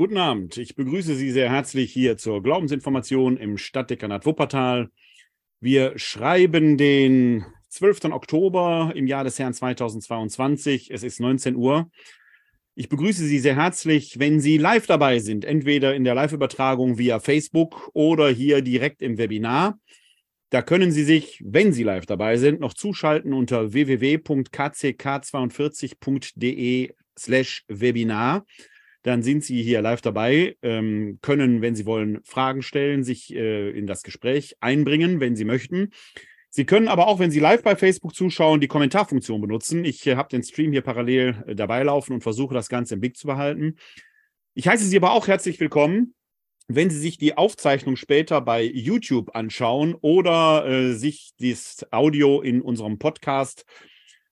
Guten Abend. Ich begrüße Sie sehr herzlich hier zur Glaubensinformation im Stadtdekanat Wuppertal. Wir schreiben den 12. Oktober im Jahr des Herrn 2022. Es ist 19 Uhr. Ich begrüße Sie sehr herzlich, wenn Sie live dabei sind, entweder in der Live-Übertragung via Facebook oder hier direkt im Webinar. Da können Sie sich, wenn Sie live dabei sind, noch zuschalten unter www.kck42.de slash Webinar dann sind Sie hier live dabei, ähm, können, wenn Sie wollen, Fragen stellen, sich äh, in das Gespräch einbringen, wenn Sie möchten. Sie können aber auch, wenn Sie live bei Facebook zuschauen, die Kommentarfunktion benutzen. Ich äh, habe den Stream hier parallel äh, dabei laufen und versuche das Ganze im Blick zu behalten. Ich heiße Sie aber auch herzlich willkommen, wenn Sie sich die Aufzeichnung später bei YouTube anschauen oder äh, sich das Audio in unserem Podcast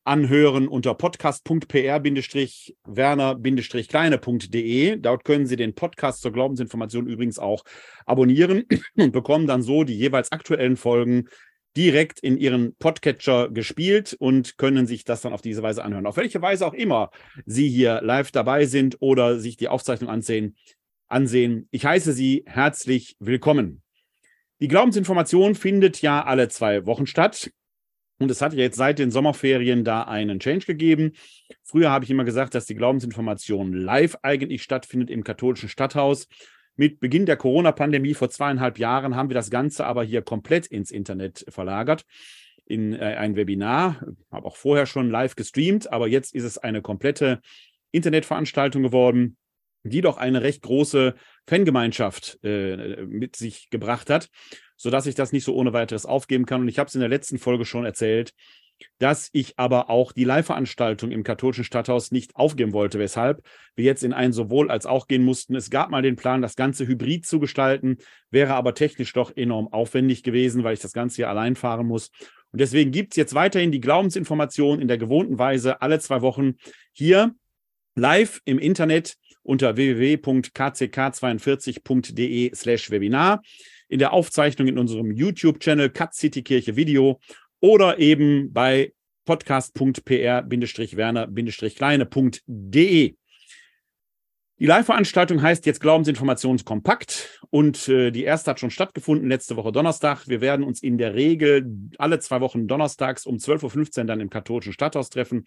anhören unter podcast.pr-werner-kleine.de. Dort können Sie den Podcast zur Glaubensinformation übrigens auch abonnieren und bekommen dann so die jeweils aktuellen Folgen direkt in Ihren Podcatcher gespielt und können sich das dann auf diese Weise anhören. Auf welche Weise auch immer Sie hier live dabei sind oder sich die Aufzeichnung ansehen, ansehen. Ich heiße Sie herzlich willkommen. Die Glaubensinformation findet ja alle zwei Wochen statt. Und es hat jetzt seit den Sommerferien da einen Change gegeben. Früher habe ich immer gesagt, dass die Glaubensinformation live eigentlich stattfindet im katholischen Stadthaus. Mit Beginn der Corona-Pandemie vor zweieinhalb Jahren haben wir das Ganze aber hier komplett ins Internet verlagert in äh, ein Webinar. Habe auch vorher schon live gestreamt, aber jetzt ist es eine komplette Internetveranstaltung geworden, die doch eine recht große Fangemeinschaft äh, mit sich gebracht hat sodass ich das nicht so ohne weiteres aufgeben kann. Und ich habe es in der letzten Folge schon erzählt, dass ich aber auch die Live-Veranstaltung im katholischen Stadthaus nicht aufgeben wollte, weshalb wir jetzt in ein sowohl als auch gehen mussten. Es gab mal den Plan, das Ganze hybrid zu gestalten, wäre aber technisch doch enorm aufwendig gewesen, weil ich das Ganze hier allein fahren muss. Und deswegen gibt es jetzt weiterhin die Glaubensinformation in der gewohnten Weise alle zwei Wochen hier live im Internet unter www.kck42.de slash Webinar in der Aufzeichnung in unserem YouTube-Channel Cut City Kirche Video oder eben bei podcast.pr-werner-kleine.de. Die Live-Veranstaltung heißt jetzt Glaubensinformationskompakt und äh, die erste hat schon stattgefunden letzte Woche Donnerstag. Wir werden uns in der Regel alle zwei Wochen donnerstags um 12.15 Uhr dann im katholischen Stadthaus treffen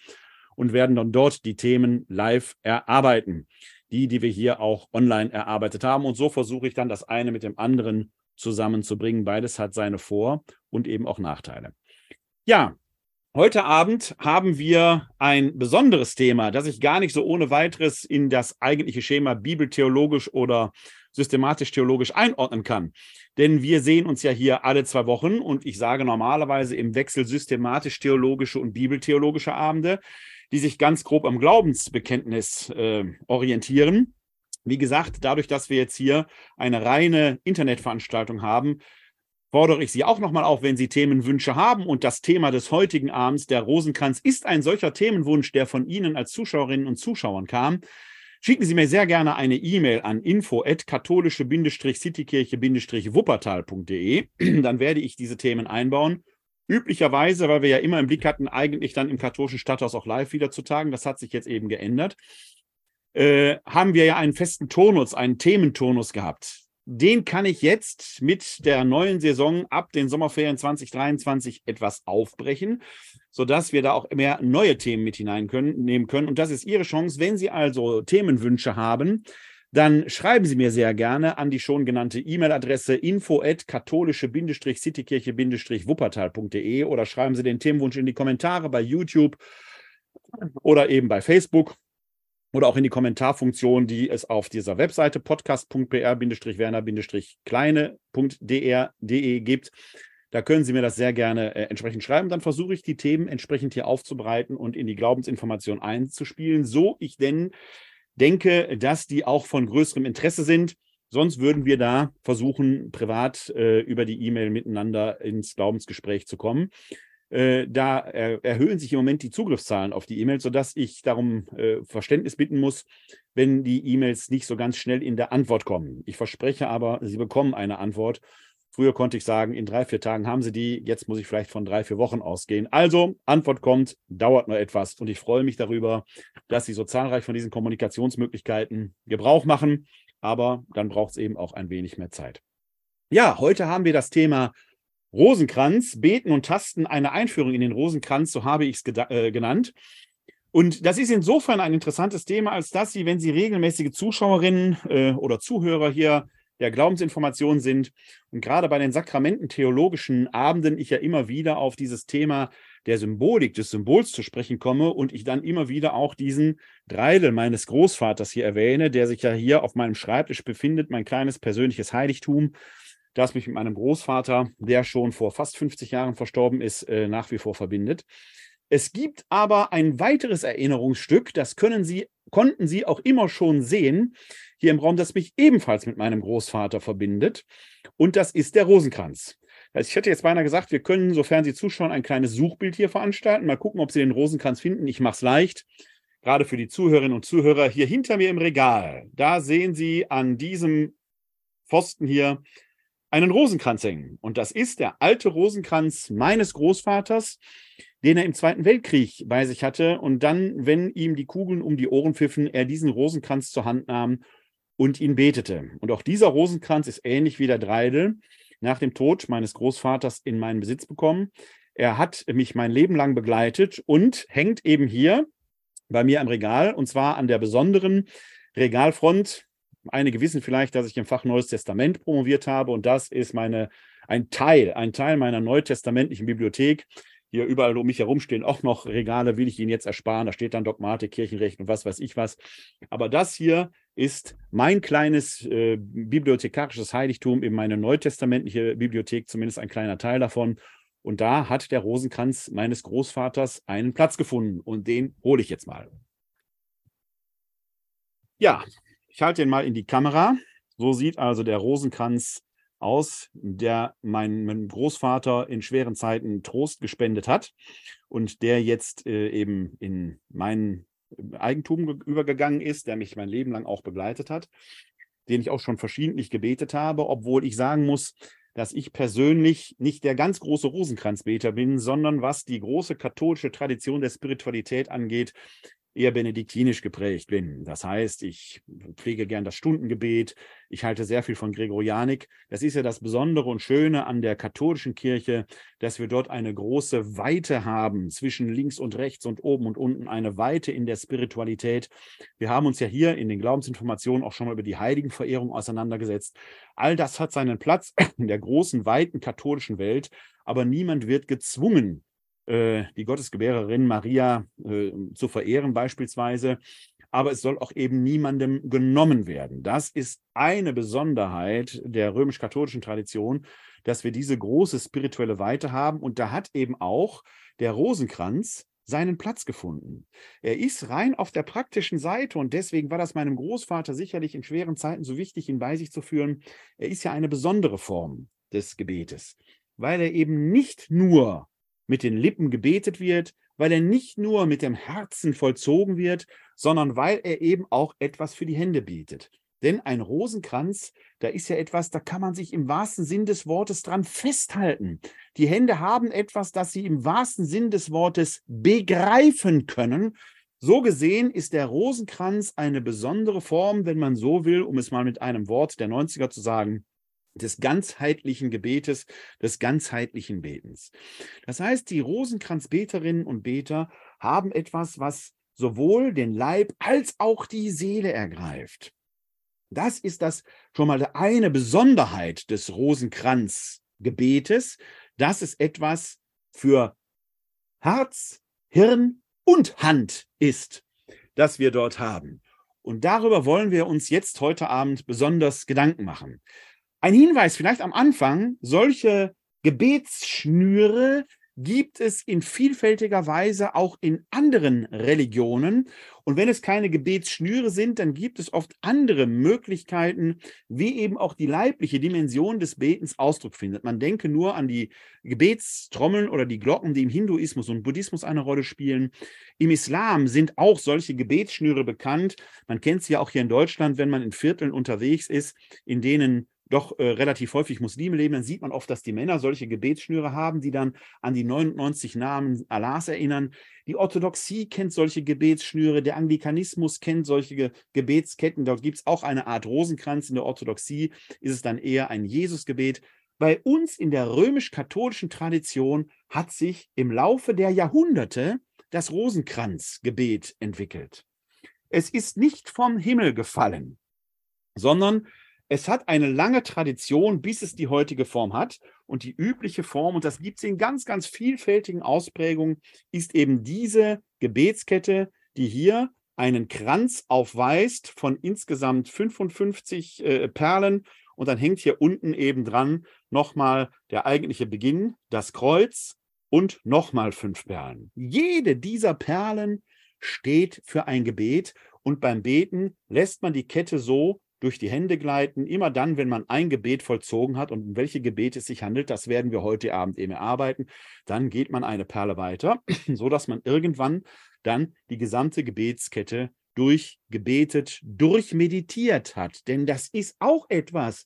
und werden dann dort die Themen live erarbeiten. Die, die wir hier auch online erarbeitet haben. Und so versuche ich dann das eine mit dem anderen zusammenzubringen. Beides hat seine Vor- und eben auch Nachteile. Ja, heute Abend haben wir ein besonderes Thema, das ich gar nicht so ohne weiteres in das eigentliche Schema bibeltheologisch oder systematisch-theologisch einordnen kann. Denn wir sehen uns ja hier alle zwei Wochen und ich sage normalerweise im Wechsel systematisch-theologische und bibeltheologische Abende, die sich ganz grob am Glaubensbekenntnis äh, orientieren. Wie gesagt, dadurch, dass wir jetzt hier eine reine Internetveranstaltung haben, fordere ich Sie auch nochmal auf, wenn Sie Themenwünsche haben. Und das Thema des heutigen Abends, der Rosenkranz, ist ein solcher Themenwunsch, der von Ihnen als Zuschauerinnen und Zuschauern kam. Schicken Sie mir sehr gerne eine E-Mail an info-katholische-citykirche-wuppertal.de. Dann werde ich diese Themen einbauen. Üblicherweise, weil wir ja immer im Blick hatten, eigentlich dann im katholischen Stadthaus auch live wieder zu tagen. Das hat sich jetzt eben geändert äh, haben wir ja einen festen Turnus, einen Thementurnus gehabt. Den kann ich jetzt mit der neuen Saison ab den Sommerferien 2023 etwas aufbrechen, sodass wir da auch mehr neue Themen mit hineinnehmen können. Und das ist Ihre Chance. Wenn Sie also Themenwünsche haben, dann schreiben Sie mir sehr gerne an die schon genannte E-Mail-Adresse info at katholische-citykirche-wuppertal.de oder schreiben Sie den Themenwunsch in die Kommentare bei YouTube oder eben bei Facebook oder auch in die Kommentarfunktion, die es auf dieser Webseite podcast.pr-werner-kleine.de gibt. Da können Sie mir das sehr gerne äh, entsprechend schreiben. Dann versuche ich die Themen entsprechend hier aufzubereiten und in die Glaubensinformation einzuspielen, so ich denn denke, dass die auch von größerem Interesse sind. Sonst würden wir da versuchen, privat äh, über die E-Mail miteinander ins Glaubensgespräch zu kommen. Äh, da erhöhen sich im Moment die Zugriffszahlen auf die E-Mails, sodass ich darum äh, Verständnis bitten muss, wenn die E-Mails nicht so ganz schnell in der Antwort kommen. Ich verspreche aber, Sie bekommen eine Antwort. Früher konnte ich sagen, in drei, vier Tagen haben Sie die. Jetzt muss ich vielleicht von drei, vier Wochen ausgehen. Also, Antwort kommt, dauert nur etwas. Und ich freue mich darüber, dass Sie so zahlreich von diesen Kommunikationsmöglichkeiten Gebrauch machen. aber dann braucht es eben auch ein wenig mehr Zeit. Ja, heute haben wir das Thema Rosenkranz, Beten und Tasten, eine Einführung in den Rosenkranz, so habe ich es äh, genannt. Und das ist insofern ein interessantes Thema, als dass Sie, wenn Sie regelmäßige Zuschauerinnen äh, oder Zuhörer hier der Glaubensinformation sind und gerade bei den sakramententheologischen Abenden ich ja immer wieder auf dieses Thema der Symbolik, des Symbols zu sprechen komme und ich dann immer wieder auch diesen Dreidel meines Großvaters hier erwähne, der sich ja hier auf meinem Schreibtisch befindet, mein kleines persönliches Heiligtum, das mich mit meinem Großvater, der schon vor fast 50 Jahren verstorben ist, äh, nach wie vor verbindet. Es gibt aber ein weiteres Erinnerungsstück, das können Sie, konnten Sie auch immer schon sehen, hier im Raum, das mich ebenfalls mit meinem Großvater verbindet. Und das ist der Rosenkranz. Also ich hätte jetzt beinahe gesagt, wir können, sofern Sie zuschauen, ein kleines Suchbild hier veranstalten. Mal gucken, ob Sie den Rosenkranz finden. Ich mache es leicht. Gerade für die Zuhörerinnen und Zuhörer hier hinter mir im Regal. Da sehen Sie an diesem Pfosten hier einen Rosenkranz hängen. Und das ist der alte Rosenkranz meines Großvaters, den er im Zweiten Weltkrieg bei sich hatte. Und dann, wenn ihm die Kugeln um die Ohren pfiffen, er diesen Rosenkranz zur Hand nahm und ihn betete. Und auch dieser Rosenkranz ist ähnlich wie der Dreidel nach dem Tod meines Großvaters in meinen Besitz bekommen. Er hat mich mein Leben lang begleitet und hängt eben hier bei mir am Regal und zwar an der besonderen Regalfront. Einige wissen vielleicht, dass ich im Fach Neues Testament promoviert habe und das ist meine, ein Teil, ein Teil meiner neutestamentlichen Bibliothek. Hier überall um mich herum stehen auch noch Regale, will ich Ihnen jetzt ersparen. Da steht dann Dogmatik, Kirchenrecht und was weiß ich was. Aber das hier ist mein kleines äh, bibliothekarisches Heiligtum in meine neutestamentliche Bibliothek, zumindest ein kleiner Teil davon. Und da hat der Rosenkranz meines Großvaters einen Platz gefunden und den hole ich jetzt mal. Ja, ich halte den mal in die Kamera. So sieht also der Rosenkranz aus, der meinem Großvater in schweren Zeiten Trost gespendet hat und der jetzt äh, eben in mein Eigentum übergegangen ist, der mich mein Leben lang auch begleitet hat, den ich auch schon verschiedentlich gebetet habe, obwohl ich sagen muss, dass ich persönlich nicht der ganz große Rosenkranzbeter bin, sondern was die große katholische Tradition der Spiritualität angeht, eher benediktinisch geprägt bin. Das heißt, ich pflege gern das Stundengebet, ich halte sehr viel von Gregorianik. Das ist ja das Besondere und Schöne an der katholischen Kirche, dass wir dort eine große Weite haben zwischen links und rechts und oben und unten, eine Weite in der Spiritualität. Wir haben uns ja hier in den Glaubensinformationen auch schon mal über die Heiligenverehrung auseinandergesetzt. All das hat seinen Platz in der großen, weiten katholischen Welt, aber niemand wird gezwungen, die Gottesgebärerin Maria äh, zu verehren beispielsweise. Aber es soll auch eben niemandem genommen werden. Das ist eine Besonderheit der römisch-katholischen Tradition, dass wir diese große spirituelle Weite haben. Und da hat eben auch der Rosenkranz seinen Platz gefunden. Er ist rein auf der praktischen Seite und deswegen war das meinem Großvater sicherlich in schweren Zeiten so wichtig, ihn bei sich zu führen. Er ist ja eine besondere Form des Gebetes, weil er eben nicht nur mit den Lippen gebetet wird, weil er nicht nur mit dem Herzen vollzogen wird, sondern weil er eben auch etwas für die Hände bietet. Denn ein Rosenkranz, da ist ja etwas, da kann man sich im wahrsten Sinn des Wortes dran festhalten. Die Hände haben etwas, das sie im wahrsten Sinn des Wortes begreifen können. So gesehen ist der Rosenkranz eine besondere Form, wenn man so will, um es mal mit einem Wort der 90er zu sagen, des ganzheitlichen Gebetes, des ganzheitlichen Betens. Das heißt, die Rosenkranzbeterinnen und Beter haben etwas, was sowohl den Leib als auch die Seele ergreift. Das ist das schon mal eine Besonderheit des Rosenkranzgebetes, dass es etwas für Herz, Hirn und Hand ist, das wir dort haben. Und darüber wollen wir uns jetzt heute Abend besonders Gedanken machen. Ein Hinweis vielleicht am Anfang, solche Gebetsschnüre gibt es in vielfältiger Weise auch in anderen Religionen. Und wenn es keine Gebetsschnüre sind, dann gibt es oft andere Möglichkeiten, wie eben auch die leibliche Dimension des Betens Ausdruck findet. Man denke nur an die Gebetstrommeln oder die Glocken, die im Hinduismus und Buddhismus eine Rolle spielen. Im Islam sind auch solche Gebetsschnüre bekannt. Man kennt sie ja auch hier in Deutschland, wenn man in Vierteln unterwegs ist, in denen doch äh, relativ häufig Muslime leben, dann sieht man oft, dass die Männer solche Gebetsschnüre haben, die dann an die 99 Namen Allahs erinnern. Die Orthodoxie kennt solche Gebetsschnüre, der Anglikanismus kennt solche Ge Gebetsketten. Dort gibt es auch eine Art Rosenkranz. In der Orthodoxie ist es dann eher ein Jesusgebet. Bei uns in der römisch-katholischen Tradition hat sich im Laufe der Jahrhunderte das Rosenkranzgebet entwickelt. Es ist nicht vom Himmel gefallen, sondern es hat eine lange Tradition, bis es die heutige Form hat. Und die übliche Form, und das gibt es in ganz, ganz vielfältigen Ausprägungen, ist eben diese Gebetskette, die hier einen Kranz aufweist von insgesamt 55 äh, Perlen. Und dann hängt hier unten eben dran nochmal der eigentliche Beginn, das Kreuz und nochmal fünf Perlen. Jede dieser Perlen steht für ein Gebet und beim Beten lässt man die Kette so durch die Hände gleiten, immer dann, wenn man ein Gebet vollzogen hat und um welche Gebete es sich handelt, das werden wir heute Abend eben erarbeiten, dann geht man eine Perle weiter, sodass man irgendwann dann die gesamte Gebetskette durchgebetet, durchmeditiert hat. Denn das ist auch etwas,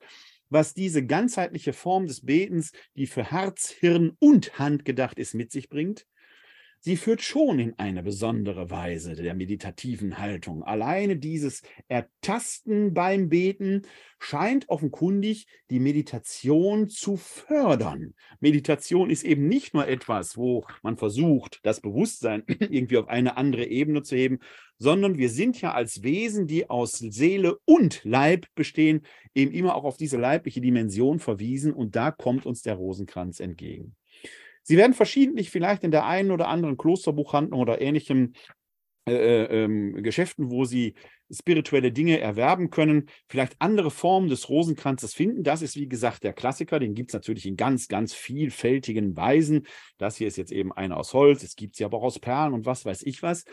was diese ganzheitliche Form des Betens, die für Herz, Hirn und Hand gedacht ist, mit sich bringt sie führt schon in eine besondere Weise der meditativen Haltung. Alleine dieses Ertasten beim Beten scheint offenkundig die Meditation zu fördern. Meditation ist eben nicht nur etwas, wo man versucht, das Bewusstsein irgendwie auf eine andere Ebene zu heben, sondern wir sind ja als Wesen, die aus Seele und Leib bestehen, eben immer auch auf diese leibliche Dimension verwiesen und da kommt uns der Rosenkranz entgegen. Sie werden verschiedentlich vielleicht in der einen oder anderen Klosterbuchhandlung oder ähnlichem äh, äh, ähm, Geschäften, wo Sie spirituelle Dinge erwerben können, vielleicht andere Formen des Rosenkranzes finden. Das ist, wie gesagt, der Klassiker. Den gibt es natürlich in ganz, ganz vielfältigen Weisen. Das hier ist jetzt eben einer aus Holz. Es gibt sie aber auch aus Perlen und was weiß ich was.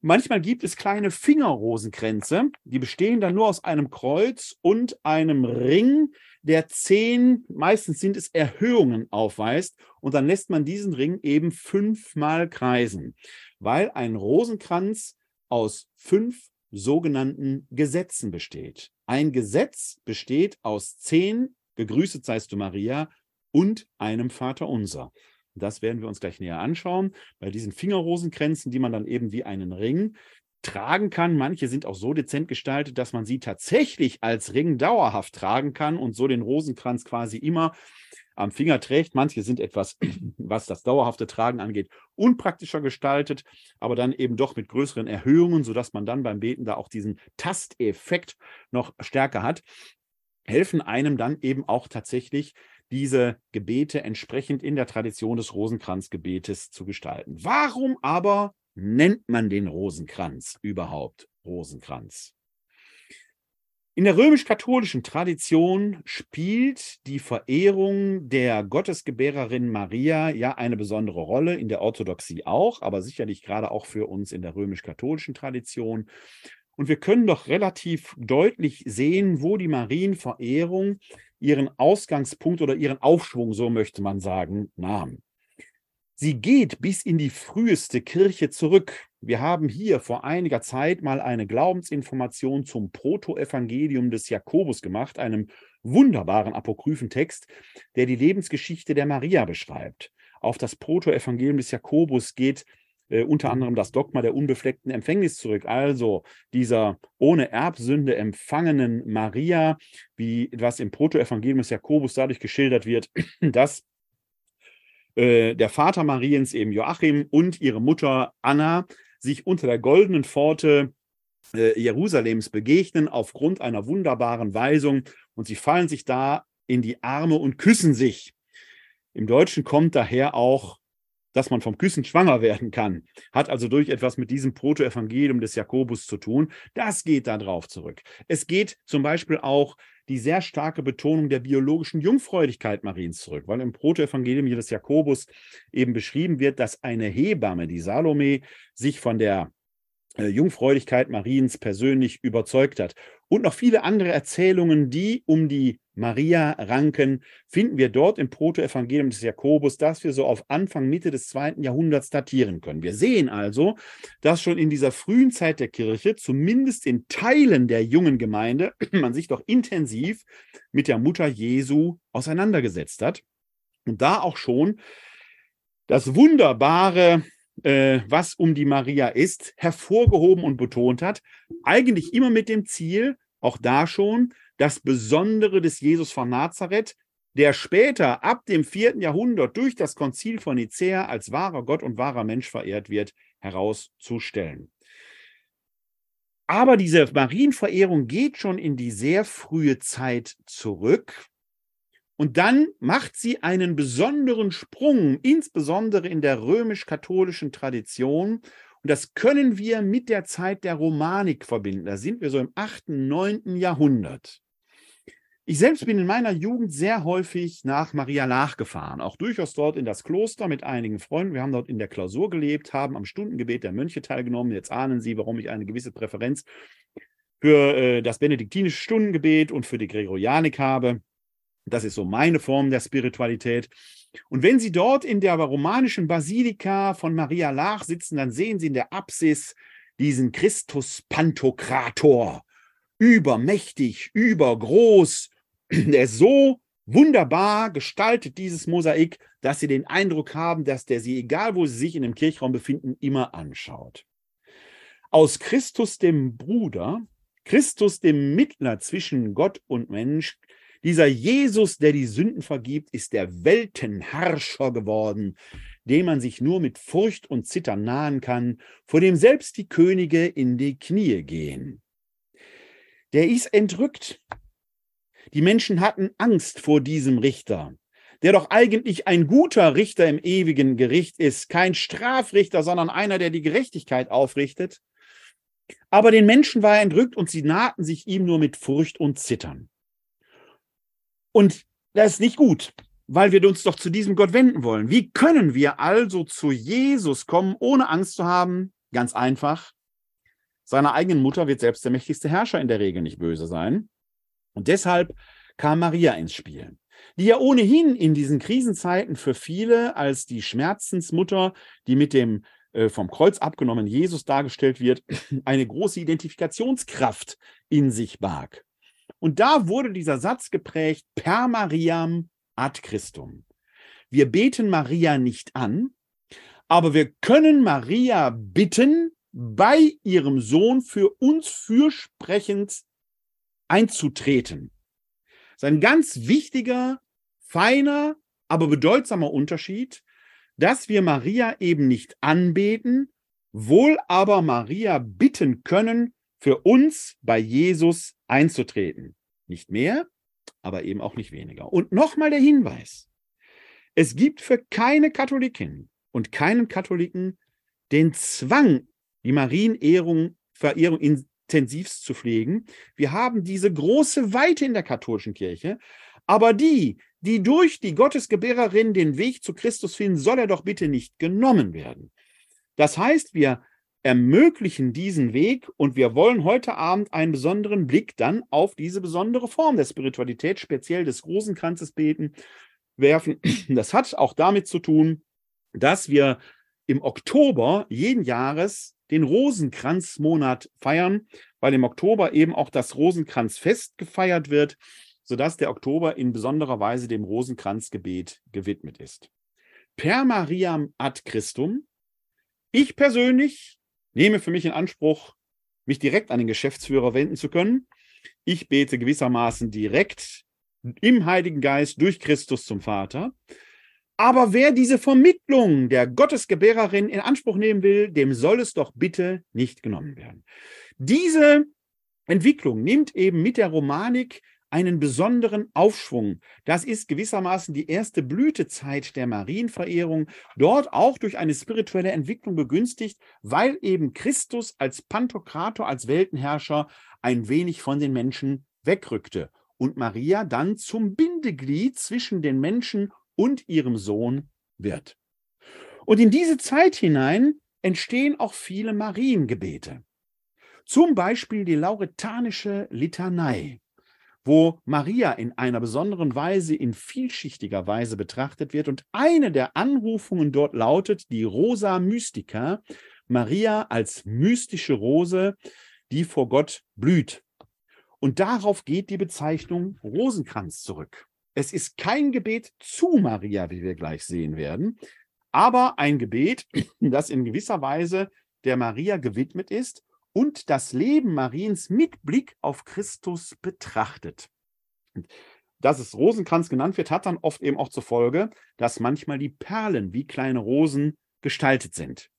Manchmal gibt es kleine Fingerrosenkränze, die bestehen dann nur aus einem Kreuz und einem Ring, der zehn, meistens sind es Erhöhungen aufweist. Und dann lässt man diesen Ring eben fünfmal kreisen, weil ein Rosenkranz aus fünf sogenannten Gesetzen besteht. Ein Gesetz besteht aus zehn, gegrüßet seist du Maria, und einem Vater unser. Das werden wir uns gleich näher anschauen. Bei diesen Fingerrosenkränzen, die man dann eben wie einen Ring tragen kann. Manche sind auch so dezent gestaltet, dass man sie tatsächlich als Ring dauerhaft tragen kann und so den Rosenkranz quasi immer am Finger trägt. Manche sind etwas, was das dauerhafte Tragen angeht, unpraktischer gestaltet, aber dann eben doch mit größeren Erhöhungen, sodass man dann beim Beten da auch diesen Tasteffekt noch stärker hat, helfen einem dann eben auch tatsächlich diese Gebete entsprechend in der Tradition des Rosenkranzgebetes zu gestalten. Warum aber nennt man den Rosenkranz überhaupt Rosenkranz? In der römisch-katholischen Tradition spielt die Verehrung der Gottesgebärerin Maria ja eine besondere Rolle, in der Orthodoxie auch, aber sicherlich gerade auch für uns in der römisch-katholischen Tradition. Und wir können doch relativ deutlich sehen, wo die Marienverehrung ihren Ausgangspunkt oder ihren Aufschwung, so möchte man sagen, nahm. Sie geht bis in die früheste Kirche zurück. Wir haben hier vor einiger Zeit mal eine Glaubensinformation zum Protoevangelium des Jakobus gemacht, einem wunderbaren Apokryphentext, der die Lebensgeschichte der Maria beschreibt. Auf das Protoevangelium des Jakobus geht äh, unter anderem das Dogma der unbefleckten Empfängnis zurück. Also dieser ohne Erbsünde empfangenen Maria, wie was im Protoevangelium des Jakobus dadurch geschildert wird, dass äh, der Vater Mariens, eben Joachim, und ihre Mutter Anna sich unter der goldenen Pforte äh, Jerusalems begegnen aufgrund einer wunderbaren Weisung und sie fallen sich da in die Arme und küssen sich. Im Deutschen kommt daher auch dass man vom Küssen schwanger werden kann, hat also durch etwas mit diesem Protoevangelium des Jakobus zu tun. Das geht da drauf zurück. Es geht zum Beispiel auch die sehr starke Betonung der biologischen Jungfräulichkeit Mariens zurück, weil im Protoevangelium des Jakobus eben beschrieben wird, dass eine Hebamme, die Salome, sich von der äh, Jungfräulichkeit Mariens persönlich überzeugt hat. Und noch viele andere Erzählungen, die um die Maria-Ranken finden wir dort im Protoevangelium des Jakobus, das wir so auf Anfang, Mitte des zweiten Jahrhunderts datieren können. Wir sehen also, dass schon in dieser frühen Zeit der Kirche, zumindest in Teilen der jungen Gemeinde, man sich doch intensiv mit der Mutter Jesu auseinandergesetzt hat und da auch schon das wunderbare äh, was um die Maria ist, hervorgehoben und betont hat. Eigentlich immer mit dem Ziel, auch da schon, das Besondere des Jesus von Nazareth, der später ab dem vierten Jahrhundert durch das Konzil von Nicäa als wahrer Gott und wahrer Mensch verehrt wird, herauszustellen. Aber diese Marienverehrung geht schon in die sehr frühe Zeit zurück. Und dann macht sie einen besonderen Sprung, insbesondere in der römisch-katholischen Tradition. Und das können wir mit der Zeit der Romanik verbinden. Da sind wir so im 8., 9. Jahrhundert. Ich selbst bin in meiner Jugend sehr häufig nach Maria Lach gefahren, auch durchaus dort in das Kloster mit einigen Freunden. Wir haben dort in der Klausur gelebt, haben am Stundengebet der Mönche teilgenommen. Jetzt ahnen Sie, warum ich eine gewisse Präferenz für äh, das benediktinische Stundengebet und für die Gregorianik habe. Das ist so meine Form der Spiritualität. Und wenn Sie dort in der romanischen Basilika von Maria Lach sitzen, dann sehen Sie in der Apsis diesen Christus Pantokrator. Übermächtig, übergroß. Der ist so wunderbar gestaltet, dieses Mosaik, dass Sie den Eindruck haben, dass der Sie, egal wo Sie sich in dem Kirchraum befinden, immer anschaut. Aus Christus dem Bruder, Christus dem Mittler zwischen Gott und Mensch, dieser Jesus, der die Sünden vergibt, ist der Weltenherrscher geworden, dem man sich nur mit Furcht und Zittern nahen kann, vor dem selbst die Könige in die Knie gehen. Der ist entrückt. Die Menschen hatten Angst vor diesem Richter, der doch eigentlich ein guter Richter im ewigen Gericht ist, kein Strafrichter, sondern einer, der die Gerechtigkeit aufrichtet. Aber den Menschen war er entrückt und sie nahten sich ihm nur mit Furcht und Zittern. Und das ist nicht gut, weil wir uns doch zu diesem Gott wenden wollen. Wie können wir also zu Jesus kommen, ohne Angst zu haben? Ganz einfach. Seiner eigenen Mutter wird selbst der mächtigste Herrscher in der Regel nicht böse sein. Und deshalb kam Maria ins Spiel, die ja ohnehin in diesen Krisenzeiten für viele als die Schmerzensmutter, die mit dem äh, vom Kreuz abgenommen Jesus dargestellt wird, eine große Identifikationskraft in sich barg. Und da wurde dieser Satz geprägt, per Mariam ad Christum. Wir beten Maria nicht an, aber wir können Maria bitten, bei ihrem Sohn für uns fürsprechend einzutreten. Das ist ein ganz wichtiger, feiner, aber bedeutsamer Unterschied, dass wir Maria eben nicht anbeten, wohl aber Maria bitten können, für uns bei Jesus einzutreten. Nicht mehr, aber eben auch nicht weniger. Und nochmal der Hinweis. Es gibt für keine Katholikin und keinen Katholiken den Zwang, die Marienehrung, Verehrung intensivst zu pflegen. Wir haben diese große Weite in der katholischen Kirche, aber die, die durch die Gottesgebärerin den Weg zu Christus finden, soll er doch bitte nicht genommen werden. Das heißt, wir ermöglichen diesen Weg und wir wollen heute Abend einen besonderen Blick dann auf diese besondere Form der Spiritualität, speziell des Rosenkranzes beten, werfen. Das hat auch damit zu tun, dass wir im Oktober jeden Jahres den Rosenkranzmonat feiern, weil im Oktober eben auch das Rosenkranzfest gefeiert wird, sodass der Oktober in besonderer Weise dem Rosenkranzgebet gewidmet ist. Per Mariam ad Christum. Ich persönlich nehme für mich in Anspruch, mich direkt an den Geschäftsführer wenden zu können. Ich bete gewissermaßen direkt im Heiligen Geist durch Christus zum Vater. Aber wer diese Vermittlung der Gottesgebärerin in Anspruch nehmen will, dem soll es doch bitte nicht genommen werden. Diese Entwicklung nimmt eben mit der Romanik einen besonderen Aufschwung. Das ist gewissermaßen die erste Blütezeit der Marienverehrung, dort auch durch eine spirituelle Entwicklung begünstigt, weil eben Christus als Pantokrator, als Weltenherrscher ein wenig von den Menschen wegrückte und Maria dann zum Bindeglied zwischen den Menschen und ihrem Sohn wird. Und in diese Zeit hinein entstehen auch viele Mariengebete. Zum Beispiel die lauretanische Litanei wo Maria in einer besonderen Weise, in vielschichtiger Weise betrachtet wird. Und eine der Anrufungen dort lautet die Rosa Mystica, Maria als mystische Rose, die vor Gott blüht. Und darauf geht die Bezeichnung Rosenkranz zurück. Es ist kein Gebet zu Maria, wie wir gleich sehen werden, aber ein Gebet, das in gewisser Weise der Maria gewidmet ist und das Leben Mariens mit Blick auf Christus betrachtet. Dass es Rosenkranz genannt wird, hat dann oft eben auch zur Folge, dass manchmal die Perlen wie kleine Rosen gestaltet sind.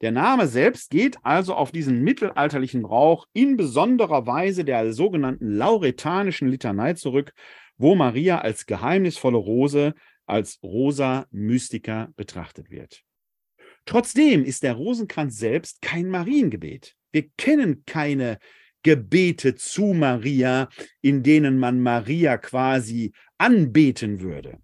Der Name selbst geht also auf diesen mittelalterlichen Brauch in besonderer Weise der sogenannten lauretanischen Litanei zurück, wo Maria als geheimnisvolle Rose, als Rosa Mystica betrachtet wird. Trotzdem ist der Rosenkranz selbst kein Mariengebet. Wir kennen keine Gebete zu Maria, in denen man Maria quasi anbeten würde.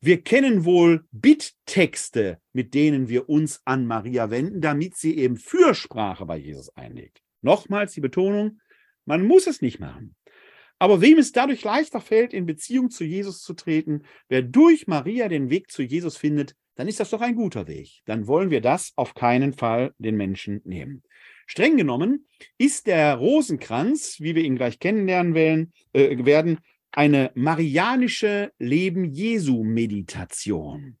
Wir kennen wohl Bitttexte, mit denen wir uns an Maria wenden, damit sie eben Fürsprache bei Jesus einlegt. Nochmals die Betonung, man muss es nicht machen. Aber wem es dadurch leichter fällt, in Beziehung zu Jesus zu treten, wer durch Maria den Weg zu Jesus findet, dann ist das doch ein guter Weg. Dann wollen wir das auf keinen Fall den Menschen nehmen. Streng genommen ist der Rosenkranz, wie wir ihn gleich kennenlernen äh, werden, eine marianische Leben Jesu Meditation.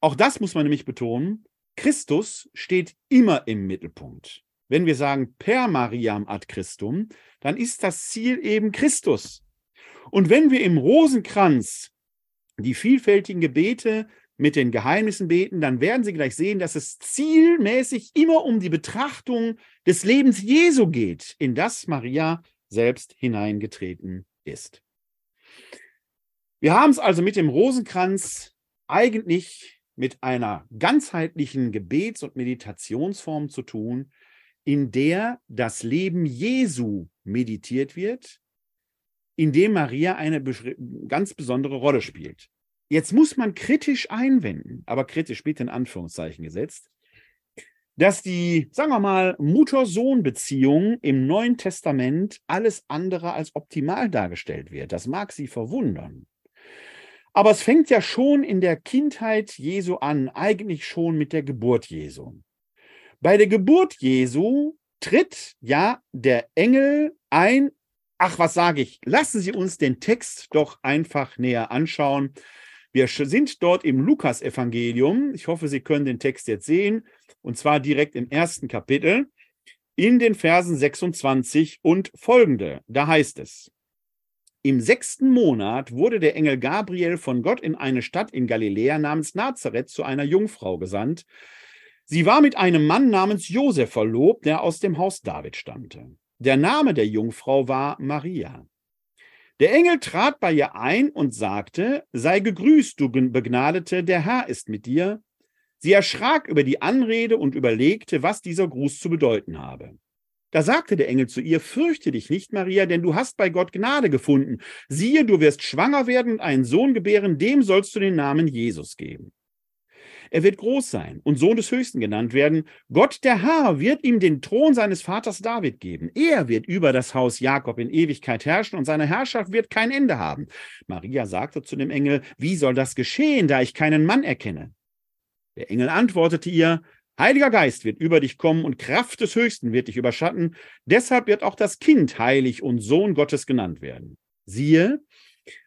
Auch das muss man nämlich betonen. Christus steht immer im Mittelpunkt. Wenn wir sagen per Mariam ad Christum, dann ist das Ziel eben Christus. Und wenn wir im Rosenkranz die vielfältigen Gebete mit den Geheimnissen beten, dann werden Sie gleich sehen, dass es zielmäßig immer um die Betrachtung des Lebens Jesu geht, in das Maria selbst hineingetreten ist. Wir haben es also mit dem Rosenkranz eigentlich mit einer ganzheitlichen Gebets- und Meditationsform zu tun, in der das Leben Jesu meditiert wird, in dem Maria eine ganz besondere Rolle spielt. Jetzt muss man kritisch einwenden, aber kritisch bitte in Anführungszeichen gesetzt, dass die, sagen wir mal, Mutter-Sohn-Beziehung im Neuen Testament alles andere als optimal dargestellt wird. Das mag Sie verwundern. Aber es fängt ja schon in der Kindheit Jesu an, eigentlich schon mit der Geburt Jesu. Bei der Geburt Jesu tritt ja der Engel ein. Ach, was sage ich? Lassen Sie uns den Text doch einfach näher anschauen. Wir sind dort im Lukas-Evangelium. Ich hoffe, Sie können den Text jetzt sehen. Und zwar direkt im ersten Kapitel in den Versen 26 und folgende. Da heißt es, im sechsten Monat wurde der Engel Gabriel von Gott in eine Stadt in Galiläa namens Nazareth zu einer Jungfrau gesandt. Sie war mit einem Mann namens Josef verlobt, der aus dem Haus David stammte. Der Name der Jungfrau war Maria. Der Engel trat bei ihr ein und sagte, sei gegrüßt, du Begnadete, der Herr ist mit dir. Sie erschrak über die Anrede und überlegte, was dieser Gruß zu bedeuten habe. Da sagte der Engel zu ihr, fürchte dich nicht, Maria, denn du hast bei Gott Gnade gefunden. Siehe, du wirst schwanger werden und einen Sohn gebären, dem sollst du den Namen Jesus geben. Er wird groß sein und Sohn des Höchsten genannt werden. Gott der Herr wird ihm den Thron seines Vaters David geben. Er wird über das Haus Jakob in Ewigkeit herrschen und seine Herrschaft wird kein Ende haben. Maria sagte zu dem Engel, wie soll das geschehen, da ich keinen Mann erkenne? Der Engel antwortete ihr, Heiliger Geist wird über dich kommen und Kraft des Höchsten wird dich überschatten. Deshalb wird auch das Kind heilig und Sohn Gottes genannt werden. Siehe,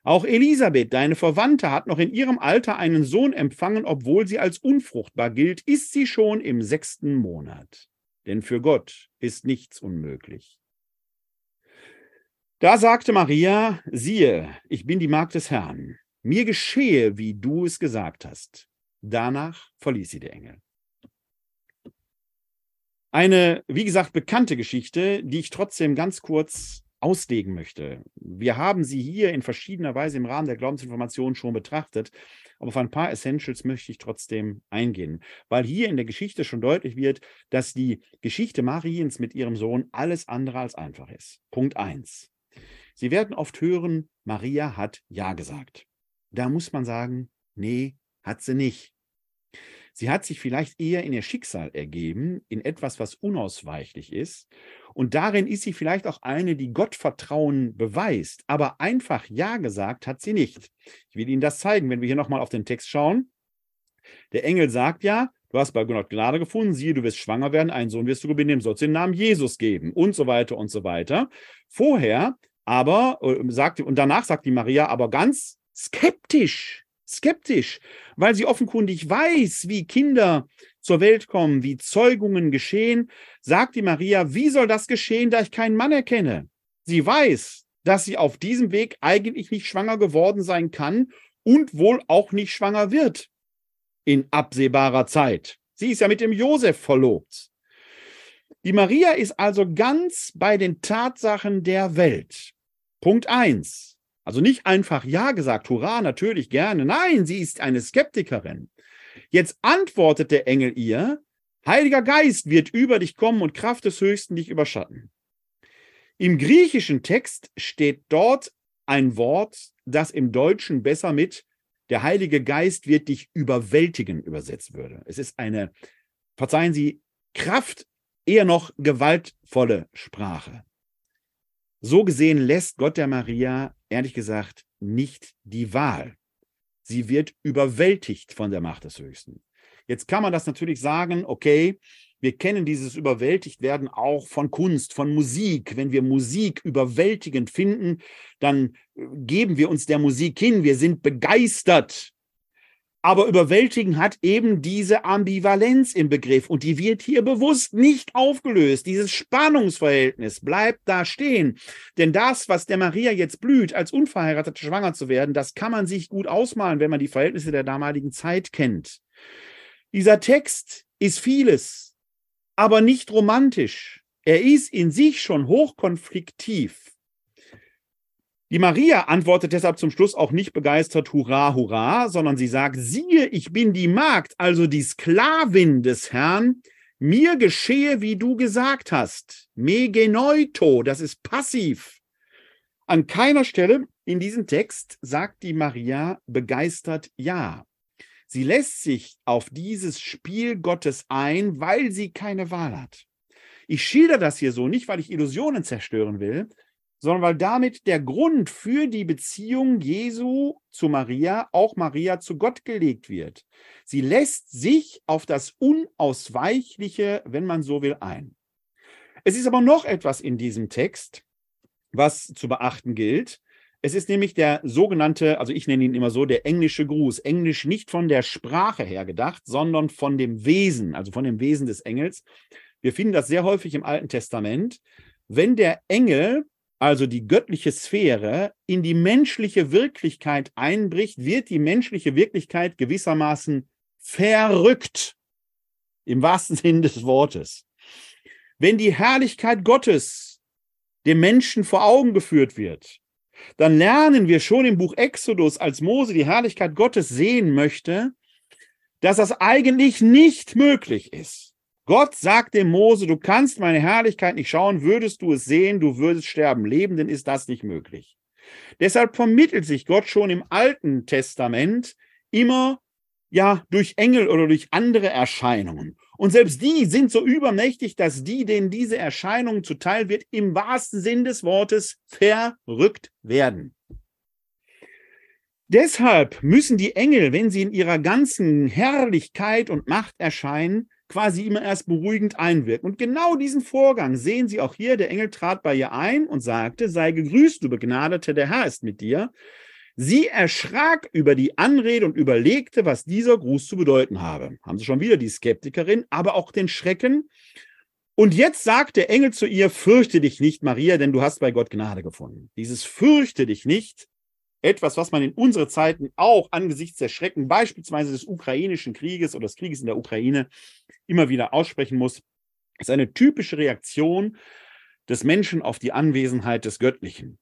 auch Elisabeth, deine Verwandte, hat noch in ihrem Alter einen Sohn empfangen, obwohl sie als unfruchtbar gilt, ist sie schon im sechsten Monat. Denn für Gott ist nichts unmöglich. Da sagte Maria, siehe, ich bin die Magd des Herrn. Mir geschehe, wie du es gesagt hast. Danach verließ sie der Engel. Eine, wie gesagt, bekannte Geschichte, die ich trotzdem ganz kurz auslegen möchte. Wir haben sie hier in verschiedener Weise im Rahmen der Glaubensinformation schon betrachtet, aber auf ein paar Essentials möchte ich trotzdem eingehen, weil hier in der Geschichte schon deutlich wird, dass die Geschichte Mariens mit ihrem Sohn alles andere als einfach ist. Punkt 1. Sie werden oft hören, Maria hat Ja gesagt. Da muss man sagen, nee, hat sie nicht. Sie hat sich vielleicht eher in ihr Schicksal ergeben, in etwas, was unausweichlich ist. Und darin ist sie vielleicht auch eine, die Gottvertrauen beweist. Aber einfach Ja gesagt hat sie nicht. Ich will Ihnen das zeigen, wenn wir hier nochmal auf den Text schauen. Der Engel sagt ja, du hast bei Gott Gnade gefunden, siehe, du wirst schwanger werden, einen Sohn wirst du gewinnen, sollst den Namen Jesus geben und so weiter und so weiter. Vorher aber äh, sagt, und danach sagt die Maria aber ganz skeptisch, skeptisch, weil sie offenkundig weiß, wie Kinder zur Welt kommen, wie Zeugungen geschehen, sagt die Maria, wie soll das geschehen, da ich keinen Mann erkenne? Sie weiß, dass sie auf diesem Weg eigentlich nicht schwanger geworden sein kann und wohl auch nicht schwanger wird in absehbarer Zeit. Sie ist ja mit dem Josef verlobt. Die Maria ist also ganz bei den Tatsachen der Welt. Punkt eins. Also nicht einfach Ja gesagt, hurra, natürlich gerne. Nein, sie ist eine Skeptikerin. Jetzt antwortet der Engel ihr, Heiliger Geist wird über dich kommen und Kraft des Höchsten dich überschatten. Im griechischen Text steht dort ein Wort, das im Deutschen besser mit der Heilige Geist wird dich überwältigen übersetzt würde. Es ist eine, verzeihen Sie, Kraft, eher noch gewaltvolle Sprache. So gesehen lässt Gott der Maria, ehrlich gesagt, nicht die Wahl. Sie wird überwältigt von der Macht des Höchsten. Jetzt kann man das natürlich sagen, okay, wir kennen dieses Überwältigtwerden auch von Kunst, von Musik. Wenn wir Musik überwältigend finden, dann äh, geben wir uns der Musik hin. Wir sind begeistert. Aber überwältigen hat eben diese Ambivalenz im Begriff und die wird hier bewusst nicht aufgelöst. Dieses Spannungsverhältnis bleibt da stehen. Denn das, was der Maria jetzt blüht, als unverheiratet schwanger zu werden, das kann man sich gut ausmalen, wenn man die Verhältnisse der damaligen Zeit kennt. Dieser Text ist vieles, aber nicht romantisch. Er ist in sich schon hochkonfliktiv. Die Maria antwortet deshalb zum Schluss auch nicht begeistert Hurra, Hurra, sondern sie sagt, siehe, ich bin die Magd, also die Sklavin des Herrn, mir geschehe, wie du gesagt hast. Me genoito, das ist passiv. An keiner Stelle in diesem Text sagt die Maria begeistert Ja. Sie lässt sich auf dieses Spiel Gottes ein, weil sie keine Wahl hat. Ich schilder das hier so nicht, weil ich Illusionen zerstören will, sondern weil damit der Grund für die Beziehung Jesu zu Maria, auch Maria zu Gott gelegt wird. Sie lässt sich auf das Unausweichliche, wenn man so will, ein. Es ist aber noch etwas in diesem Text, was zu beachten gilt. Es ist nämlich der sogenannte, also ich nenne ihn immer so, der englische Gruß. Englisch nicht von der Sprache her gedacht, sondern von dem Wesen, also von dem Wesen des Engels. Wir finden das sehr häufig im Alten Testament. Wenn der Engel, also die göttliche Sphäre, in die menschliche Wirklichkeit einbricht, wird die menschliche Wirklichkeit gewissermaßen verrückt. Im wahrsten Sinn des Wortes. Wenn die Herrlichkeit Gottes dem Menschen vor Augen geführt wird, dann lernen wir schon im Buch Exodus, als Mose die Herrlichkeit Gottes sehen möchte, dass das eigentlich nicht möglich ist. Gott sagt dem Mose, du kannst meine Herrlichkeit nicht schauen, würdest du es sehen, du würdest sterben. Lebenden ist das nicht möglich. Deshalb vermittelt sich Gott schon im Alten Testament immer ja durch Engel oder durch andere Erscheinungen. Und selbst die sind so übermächtig, dass die, denen diese Erscheinung zuteil wird, im wahrsten Sinn des Wortes verrückt werden. Deshalb müssen die Engel, wenn sie in ihrer ganzen Herrlichkeit und Macht erscheinen, quasi immer erst beruhigend einwirken. Und genau diesen Vorgang sehen Sie auch hier. Der Engel trat bei ihr ein und sagte, sei gegrüßt, du Begnadete, der Herr ist mit dir. Sie erschrak über die Anrede und überlegte, was dieser Gruß zu bedeuten habe. Haben Sie schon wieder die Skeptikerin, aber auch den Schrecken. Und jetzt sagt der Engel zu ihr, fürchte dich nicht, Maria, denn du hast bei Gott Gnade gefunden. Dieses fürchte dich nicht, etwas, was man in unsere Zeiten auch angesichts der Schrecken, beispielsweise des ukrainischen Krieges oder des Krieges in der Ukraine, immer wieder aussprechen muss, ist eine typische Reaktion des Menschen auf die Anwesenheit des Göttlichen.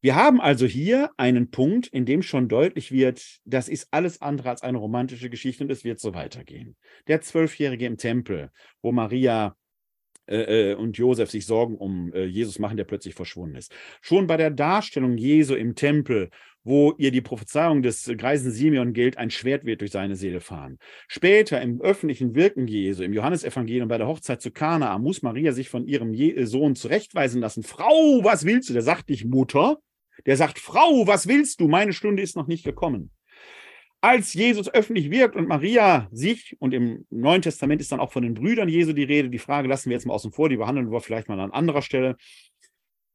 Wir haben also hier einen Punkt, in dem schon deutlich wird, das ist alles andere als eine romantische Geschichte und es wird so weitergehen. Der Zwölfjährige im Tempel, wo Maria äh, äh, und Josef sich Sorgen um äh, Jesus machen, der plötzlich verschwunden ist. Schon bei der Darstellung Jesu im Tempel, wo ihr die Prophezeiung des greisen Simeon gilt, ein Schwert wird durch seine Seele fahren. Später im öffentlichen Wirken Jesu, im Johannesevangelium bei der Hochzeit zu Kana, muss Maria sich von ihrem Sohn zurechtweisen lassen. Frau, was willst du? Der sagt nicht Mutter, der sagt, Frau, was willst du? Meine Stunde ist noch nicht gekommen. Als Jesus öffentlich wirkt und Maria sich, und im Neuen Testament ist dann auch von den Brüdern Jesu die Rede, die Frage lassen wir jetzt mal außen vor, die behandeln wir vielleicht mal an anderer Stelle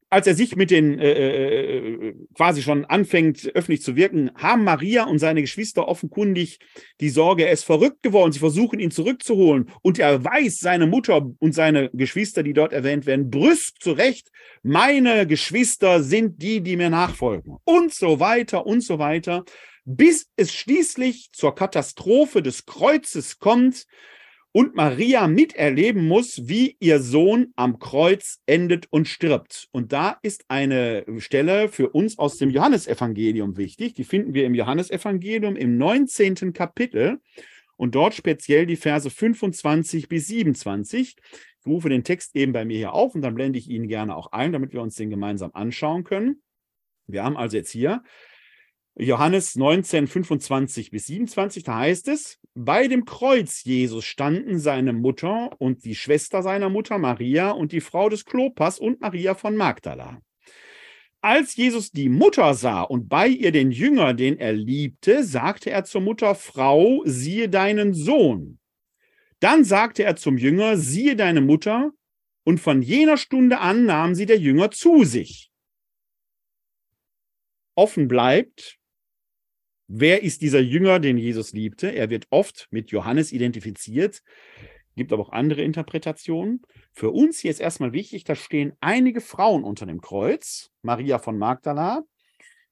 als er sich mit den äh, äh, äh, quasi schon anfängt, öffentlich zu wirken, haben Maria und seine Geschwister offenkundig die Sorge, er ist verrückt geworden. Sie versuchen ihn zurückzuholen. Und er weiß, seine Mutter und seine Geschwister, die dort erwähnt werden, brüsk zurecht, meine Geschwister sind die, die mir nachfolgen. Und so weiter und so weiter, bis es schließlich zur Katastrophe des Kreuzes kommt, und Maria miterleben muss, wie ihr Sohn am Kreuz endet und stirbt. Und da ist eine Stelle für uns aus dem Johannesevangelium wichtig. Die finden wir im Johannesevangelium im 19. Kapitel und dort speziell die Verse 25 bis 27. Ich rufe den Text eben bei mir hier auf und dann blende ich ihn gerne auch ein, damit wir uns den gemeinsam anschauen können. Wir haben also jetzt hier Johannes 19, 25 bis 27, da heißt es, bei dem Kreuz Jesus standen seine Mutter und die Schwester seiner Mutter Maria und die Frau des Klopas und Maria von Magdala. Als Jesus die Mutter sah und bei ihr den Jünger, den er liebte, sagte er zur Mutter, Frau, siehe deinen Sohn. Dann sagte er zum Jünger, siehe deine Mutter, und von jener Stunde an nahm sie der Jünger zu sich. Offen bleibt, Wer ist dieser Jünger, den Jesus liebte? Er wird oft mit Johannes identifiziert, gibt aber auch andere Interpretationen. Für uns hier ist erstmal wichtig, da stehen einige Frauen unter dem Kreuz. Maria von Magdala,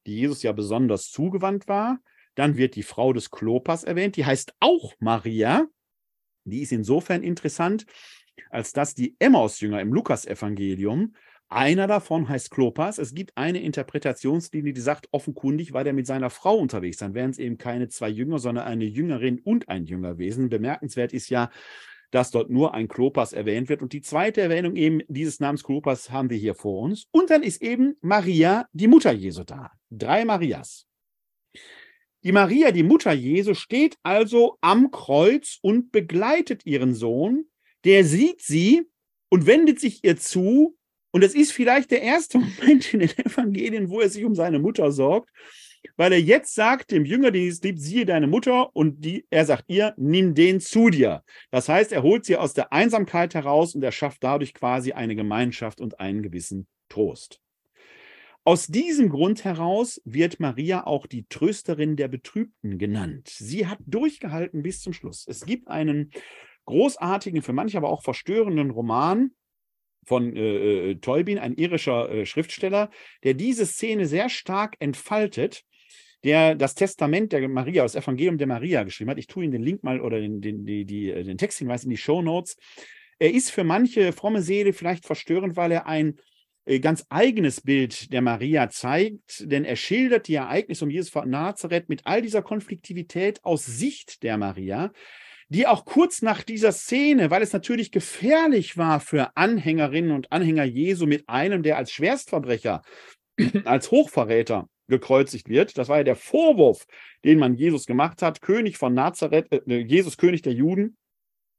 die Jesus ja besonders zugewandt war. Dann wird die Frau des Klopas erwähnt, die heißt auch Maria. Die ist insofern interessant, als dass die Emmaus-Jünger im Lukasevangelium einer davon heißt Klopas. Es gibt eine Interpretationslinie, die sagt, offenkundig war der mit seiner Frau unterwegs. Dann wären es eben keine zwei Jünger, sondern eine Jüngerin und ein Jüngerwesen. Bemerkenswert ist ja, dass dort nur ein Klopas erwähnt wird. Und die zweite Erwähnung eben dieses Namens Klopas haben wir hier vor uns. Und dann ist eben Maria, die Mutter Jesu da. Drei Marias. Die Maria, die Mutter Jesu, steht also am Kreuz und begleitet ihren Sohn. Der sieht sie und wendet sich ihr zu und es ist vielleicht der erste Moment in den Evangelien, wo er sich um seine Mutter sorgt, weil er jetzt sagt dem Jünger, den es liebt, siehe deine Mutter und die, er sagt ihr, nimm den zu dir. Das heißt, er holt sie aus der Einsamkeit heraus und er schafft dadurch quasi eine Gemeinschaft und einen gewissen Trost. Aus diesem Grund heraus wird Maria auch die Trösterin der Betrübten genannt. Sie hat durchgehalten bis zum Schluss. Es gibt einen großartigen, für manche aber auch verstörenden Roman von äh, äh, Tolbin, ein irischer äh, Schriftsteller, der diese Szene sehr stark entfaltet, der das Testament der Maria, das Evangelium der Maria geschrieben hat. Ich tue Ihnen den Link mal oder den, den, die, die, äh, den Texthinweis in die Show Notes. Er ist für manche fromme Seele vielleicht verstörend, weil er ein äh, ganz eigenes Bild der Maria zeigt, denn er schildert die Ereignisse um Jesus von Nazareth mit all dieser Konfliktivität aus Sicht der Maria die auch kurz nach dieser Szene, weil es natürlich gefährlich war für Anhängerinnen und Anhänger Jesu mit einem, der als Schwerstverbrecher, als Hochverräter gekreuzigt wird. Das war ja der Vorwurf, den man Jesus gemacht hat, König von Nazareth, äh, Jesus König der Juden,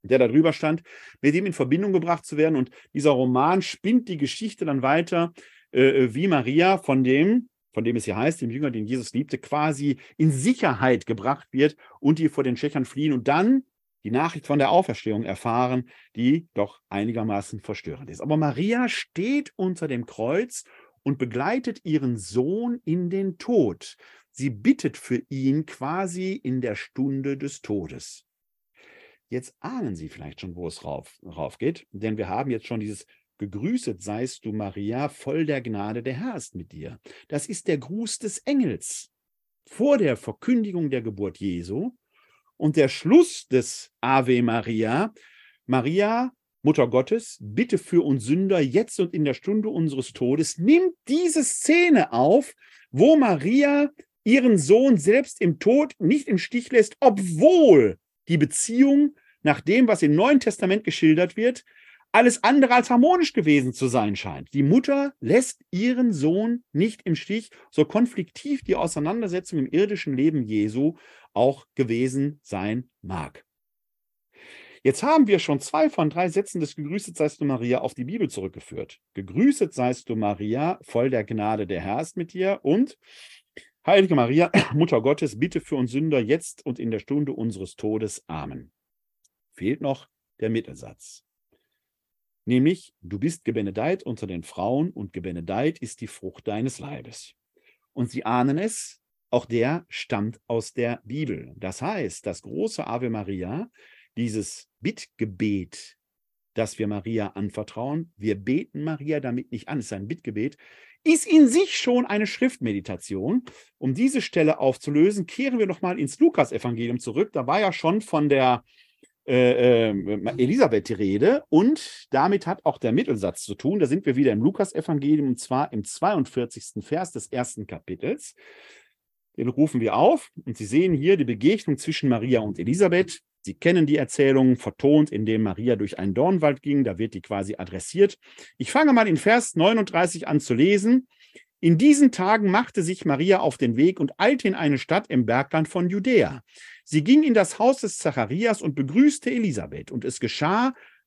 der da drüber stand, mit ihm in Verbindung gebracht zu werden. Und dieser Roman spinnt die Geschichte dann weiter, äh, wie Maria von dem, von dem es hier heißt, dem Jünger, den Jesus liebte, quasi in Sicherheit gebracht wird und die vor den Tschechern fliehen und dann die Nachricht von der Auferstehung erfahren, die doch einigermaßen verstörend ist. Aber Maria steht unter dem Kreuz und begleitet ihren Sohn in den Tod. Sie bittet für ihn quasi in der Stunde des Todes. Jetzt ahnen Sie vielleicht schon, wo es rauf, rauf geht, denn wir haben jetzt schon dieses Gegrüßet seist du, Maria, voll der Gnade, der Herr ist mit dir. Das ist der Gruß des Engels vor der Verkündigung der Geburt Jesu und der Schluss des Ave Maria, Maria, Mutter Gottes, bitte für uns Sünder jetzt und in der Stunde unseres Todes, nimmt diese Szene auf, wo Maria ihren Sohn selbst im Tod nicht im Stich lässt, obwohl die Beziehung nach dem, was im Neuen Testament geschildert wird, alles andere als harmonisch gewesen zu sein scheint. Die Mutter lässt ihren Sohn nicht im Stich, so konfliktiv die Auseinandersetzung im irdischen Leben Jesu auch gewesen sein mag. Jetzt haben wir schon zwei von drei Sätzen des Gegrüßet seist du Maria auf die Bibel zurückgeführt. Gegrüßet seist du Maria, voll der Gnade, der Herr ist mit dir und Heilige Maria, Mutter Gottes, bitte für uns Sünder jetzt und in der Stunde unseres Todes. Amen. Fehlt noch der Mittelsatz. Nämlich, du bist gebenedeit unter den Frauen und gebenedeit ist die Frucht deines Leibes. Und Sie ahnen es, auch der stammt aus der Bibel. Das heißt, das große Ave Maria, dieses Bittgebet, das wir Maria anvertrauen, wir beten Maria damit nicht an, es ist ein Bittgebet, ist in sich schon eine Schriftmeditation. Um diese Stelle aufzulösen, kehren wir nochmal ins Lukas-Evangelium zurück. Da war ja schon von der äh, äh, Elisabeth die Rede und damit hat auch der Mittelsatz zu tun. Da sind wir wieder im Lukas-Evangelium und zwar im 42. Vers des ersten Kapitels. Den rufen wir auf und Sie sehen hier die Begegnung zwischen Maria und Elisabeth. Sie kennen die Erzählung, vertont, indem Maria durch einen Dornwald ging. Da wird die quasi adressiert. Ich fange mal in Vers 39 an zu lesen. In diesen Tagen machte sich Maria auf den Weg und eilte in eine Stadt im Bergland von Judäa. Sie ging in das Haus des Zacharias und begrüßte Elisabeth. Und es geschah,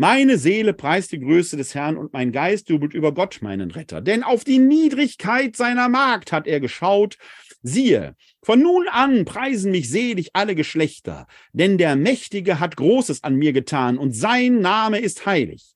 meine Seele preist die Größe des Herrn und mein Geist jubelt über Gott, meinen Retter. Denn auf die Niedrigkeit seiner Magd hat er geschaut. Siehe, von nun an preisen mich selig alle Geschlechter, denn der Mächtige hat Großes an mir getan und sein Name ist heilig.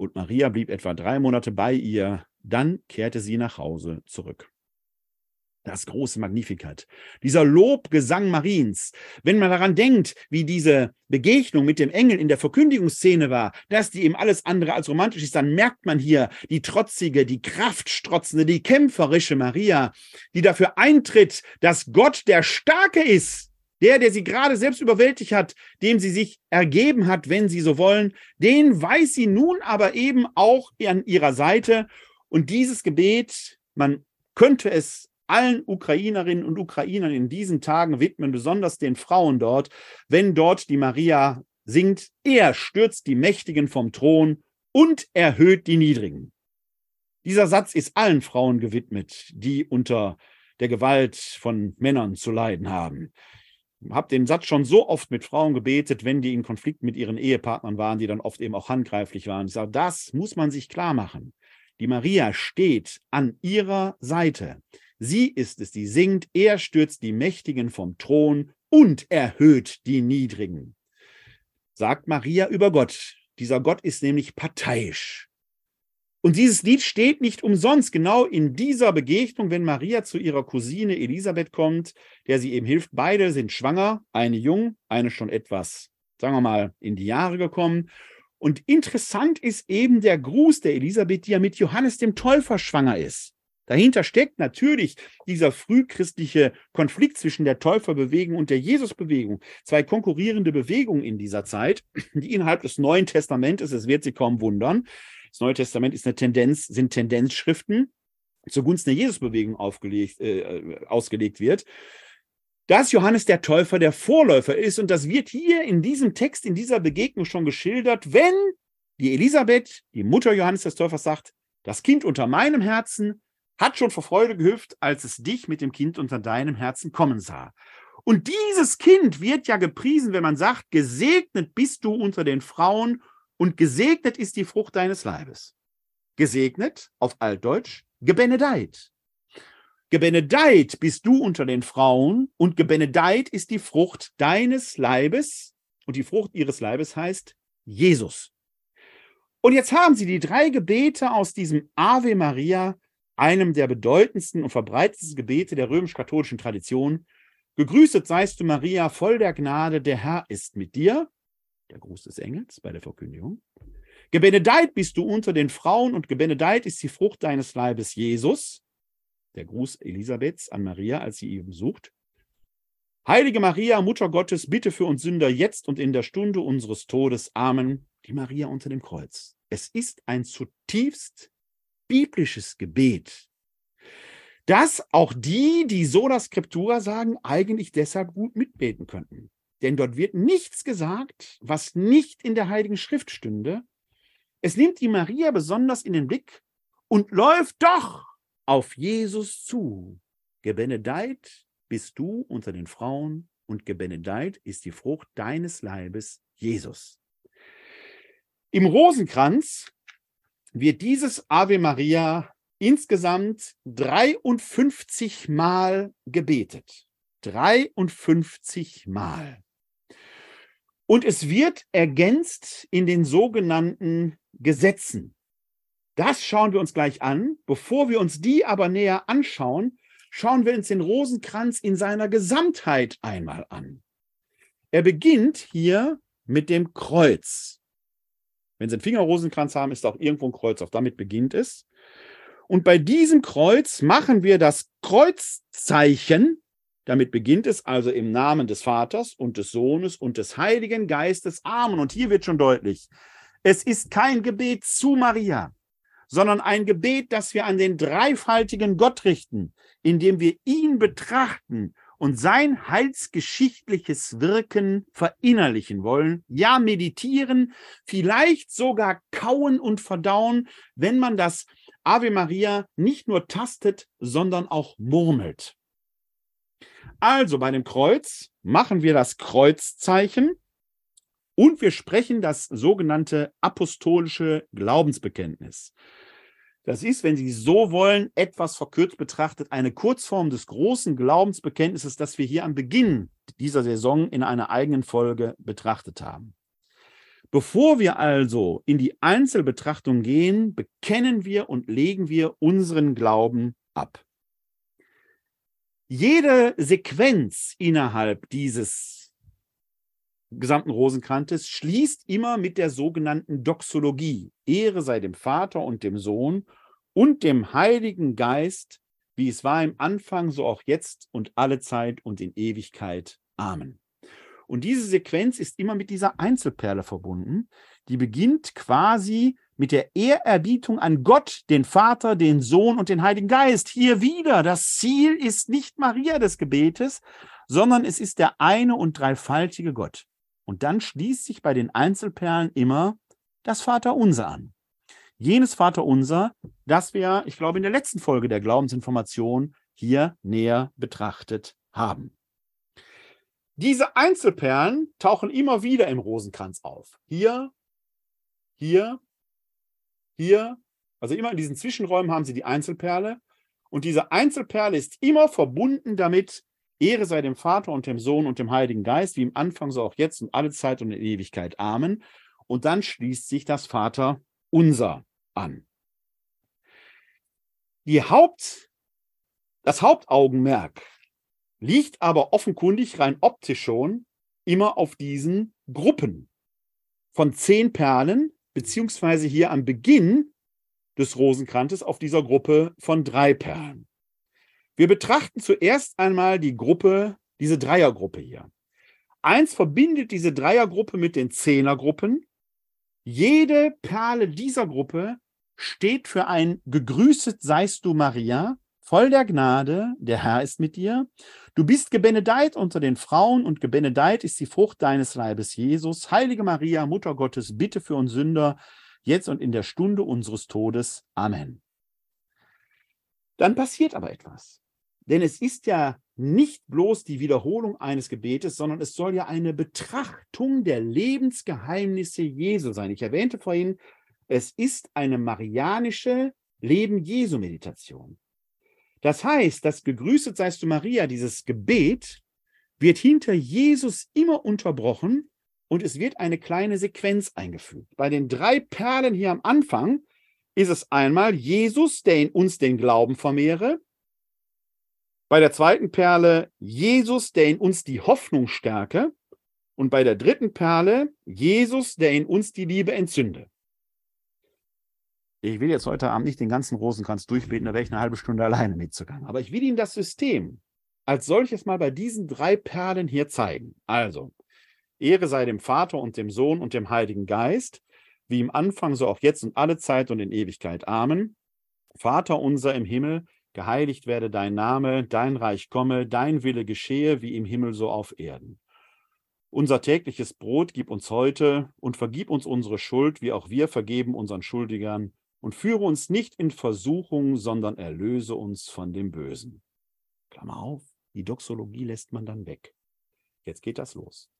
Und Maria blieb etwa drei Monate bei ihr, dann kehrte sie nach Hause zurück. Das große Magnificat, dieser Lobgesang Mariens. Wenn man daran denkt, wie diese Begegnung mit dem Engel in der Verkündigungsszene war, dass die eben alles andere als romantisch ist, dann merkt man hier die trotzige, die kraftstrotzende, die kämpferische Maria, die dafür eintritt, dass Gott der Starke ist der, der sie gerade selbst überwältigt hat, dem sie sich ergeben hat, wenn sie so wollen, den weiß sie nun aber eben auch an ihrer Seite. Und dieses Gebet, man könnte es allen Ukrainerinnen und Ukrainern in diesen Tagen widmen, besonders den Frauen dort, wenn dort die Maria singt, er stürzt die Mächtigen vom Thron und erhöht die Niedrigen. Dieser Satz ist allen Frauen gewidmet, die unter der Gewalt von Männern zu leiden haben habe den Satz schon so oft mit Frauen gebetet, wenn die in Konflikt mit ihren Ehepartnern waren, die dann oft eben auch handgreiflich waren. Ich sage, das muss man sich klar machen. Die Maria steht an ihrer Seite. Sie ist es, die singt, er stürzt die Mächtigen vom Thron und erhöht die Niedrigen. Sagt Maria über Gott. Dieser Gott ist nämlich parteiisch. Und dieses Lied steht nicht umsonst genau in dieser Begegnung, wenn Maria zu ihrer Cousine Elisabeth kommt, der sie eben hilft. Beide sind schwanger, eine jung, eine schon etwas, sagen wir mal, in die Jahre gekommen. Und interessant ist eben der Gruß der Elisabeth, die ja mit Johannes dem Täufer schwanger ist. Dahinter steckt natürlich dieser frühchristliche Konflikt zwischen der Täuferbewegung und der Jesusbewegung. Zwei konkurrierende Bewegungen in dieser Zeit, die innerhalb des Neuen Testamentes, es wird Sie kaum wundern, das Neue Testament ist eine Tendenz, sind Tendenzschriften zugunsten der Jesusbewegung aufgelegt, äh, ausgelegt wird. Dass Johannes der Täufer der Vorläufer ist und das wird hier in diesem Text, in dieser Begegnung schon geschildert, wenn die Elisabeth, die Mutter Johannes des Täufers, sagt, das Kind unter meinem Herzen hat schon vor Freude gehüpft, als es dich mit dem Kind unter deinem Herzen kommen sah. Und dieses Kind wird ja gepriesen, wenn man sagt, gesegnet bist du unter den Frauen und gesegnet ist die Frucht deines Leibes. Gesegnet, auf Altdeutsch, gebenedeit. Gebenedeit bist du unter den Frauen und gebenedeit ist die Frucht deines Leibes und die Frucht ihres Leibes heißt Jesus. Und jetzt haben sie die drei Gebete aus diesem Ave Maria, einem der bedeutendsten und verbreitetsten Gebete der römisch-katholischen Tradition. Gegrüßet seist du, Maria, voll der Gnade, der Herr ist mit dir. Der Gruß des Engels bei der Verkündigung. Gebenedeit bist du unter den Frauen und gebenedeit ist die Frucht deines Leibes, Jesus der Gruß Elisabeths an Maria, als sie ihn besucht. Heilige Maria, Mutter Gottes, bitte für uns Sünder jetzt und in der Stunde unseres Todes. Amen. Die Maria unter dem Kreuz. Es ist ein zutiefst biblisches Gebet, das auch die, die Sola Scriptura sagen, eigentlich deshalb gut mitbeten könnten. Denn dort wird nichts gesagt, was nicht in der Heiligen Schrift stünde. Es nimmt die Maria besonders in den Blick und läuft doch auf Jesus zu. Gebenedeit bist du unter den Frauen und gebenedeit ist die Frucht deines Leibes, Jesus. Im Rosenkranz wird dieses Ave Maria insgesamt 53 Mal gebetet. 53 Mal. Und es wird ergänzt in den sogenannten Gesetzen. Das schauen wir uns gleich an. Bevor wir uns die aber näher anschauen, schauen wir uns den Rosenkranz in seiner Gesamtheit einmal an. Er beginnt hier mit dem Kreuz. Wenn Sie einen Fingerrosenkranz haben, ist auch irgendwo ein Kreuz, auch damit beginnt es. Und bei diesem Kreuz machen wir das Kreuzzeichen. Damit beginnt es also im Namen des Vaters und des Sohnes und des Heiligen Geistes. Amen. Und hier wird schon deutlich, es ist kein Gebet zu Maria sondern ein Gebet, das wir an den dreifaltigen Gott richten, indem wir ihn betrachten und sein heilsgeschichtliches Wirken verinnerlichen wollen, ja meditieren, vielleicht sogar kauen und verdauen, wenn man das Ave Maria nicht nur tastet, sondern auch murmelt. Also bei dem Kreuz machen wir das Kreuzzeichen und wir sprechen das sogenannte apostolische Glaubensbekenntnis. Das ist, wenn Sie so wollen, etwas verkürzt betrachtet, eine Kurzform des großen Glaubensbekenntnisses, das wir hier am Beginn dieser Saison in einer eigenen Folge betrachtet haben. Bevor wir also in die Einzelbetrachtung gehen, bekennen wir und legen wir unseren Glauben ab. Jede Sequenz innerhalb dieses gesamten Rosenkrantes schließt immer mit der sogenannten Doxologie. Ehre sei dem Vater und dem Sohn und dem Heiligen Geist, wie es war im Anfang, so auch jetzt und alle Zeit und in Ewigkeit. Amen. Und diese Sequenz ist immer mit dieser Einzelperle verbunden. Die beginnt quasi mit der Ehrerbietung an Gott, den Vater, den Sohn und den Heiligen Geist. Hier wieder, das Ziel ist nicht Maria des Gebetes, sondern es ist der eine und dreifaltige Gott. Und dann schließt sich bei den Einzelperlen immer das Vaterunser an. Jenes Vaterunser, das wir, ich glaube, in der letzten Folge der Glaubensinformation hier näher betrachtet haben. Diese Einzelperlen tauchen immer wieder im Rosenkranz auf. Hier, hier, hier. Also immer in diesen Zwischenräumen haben Sie die Einzelperle. Und diese Einzelperle ist immer verbunden damit, Ehre sei dem Vater und dem Sohn und dem Heiligen Geist, wie im Anfang, so auch jetzt und alle Zeit und in Ewigkeit. Amen. Und dann schließt sich das Vater unser an. Die Haupt, das Hauptaugenmerk liegt aber offenkundig rein optisch schon immer auf diesen Gruppen von zehn Perlen, beziehungsweise hier am Beginn des Rosenkrantes auf dieser Gruppe von drei Perlen. Wir betrachten zuerst einmal die Gruppe, diese Dreiergruppe hier. Eins verbindet diese Dreiergruppe mit den Zehnergruppen. Jede Perle dieser Gruppe steht für ein Gegrüßet seist du, Maria, voll der Gnade, der Herr ist mit dir. Du bist gebenedeit unter den Frauen und gebenedeit ist die Frucht deines Leibes, Jesus. Heilige Maria, Mutter Gottes, bitte für uns Sünder, jetzt und in der Stunde unseres Todes. Amen. Dann passiert aber etwas. Denn es ist ja nicht bloß die Wiederholung eines Gebetes, sondern es soll ja eine Betrachtung der Lebensgeheimnisse Jesu sein. Ich erwähnte vorhin, es ist eine marianische Leben Jesu Meditation. Das heißt, das Gegrüßet seist du Maria, dieses Gebet, wird hinter Jesus immer unterbrochen und es wird eine kleine Sequenz eingefügt. Bei den drei Perlen hier am Anfang ist es einmal Jesus, der in uns den Glauben vermehre. Bei der zweiten Perle Jesus, der in uns die Hoffnung stärke. Und bei der dritten Perle Jesus, der in uns die Liebe entzünde. Ich will jetzt heute Abend nicht den ganzen Rosenkranz durchbeten, da wäre ich eine halbe Stunde alleine mitzugangen. Aber ich will Ihnen das System als solches mal bei diesen drei Perlen hier zeigen. Also, Ehre sei dem Vater und dem Sohn und dem Heiligen Geist, wie im Anfang, so auch jetzt und alle Zeit und in Ewigkeit. Amen. Vater unser im Himmel, geheiligt werde dein Name, dein Reich komme, dein Wille geschehe, wie im Himmel so auf Erden. Unser tägliches Brot gib uns heute und vergib uns unsere Schuld, wie auch wir vergeben unseren Schuldigern und führe uns nicht in Versuchung, sondern erlöse uns von dem Bösen. Klammer auf, die Doxologie lässt man dann weg. Jetzt geht das los.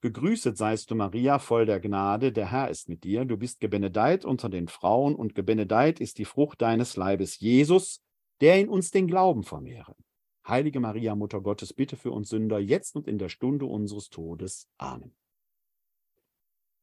Gegrüßet seist du, Maria, voll der Gnade, der Herr ist mit dir. Du bist gebenedeit unter den Frauen und gebenedeit ist die Frucht deines Leibes, Jesus, der in uns den Glauben vermehre. Heilige Maria, Mutter Gottes, bitte für uns Sünder, jetzt und in der Stunde unseres Todes. Amen.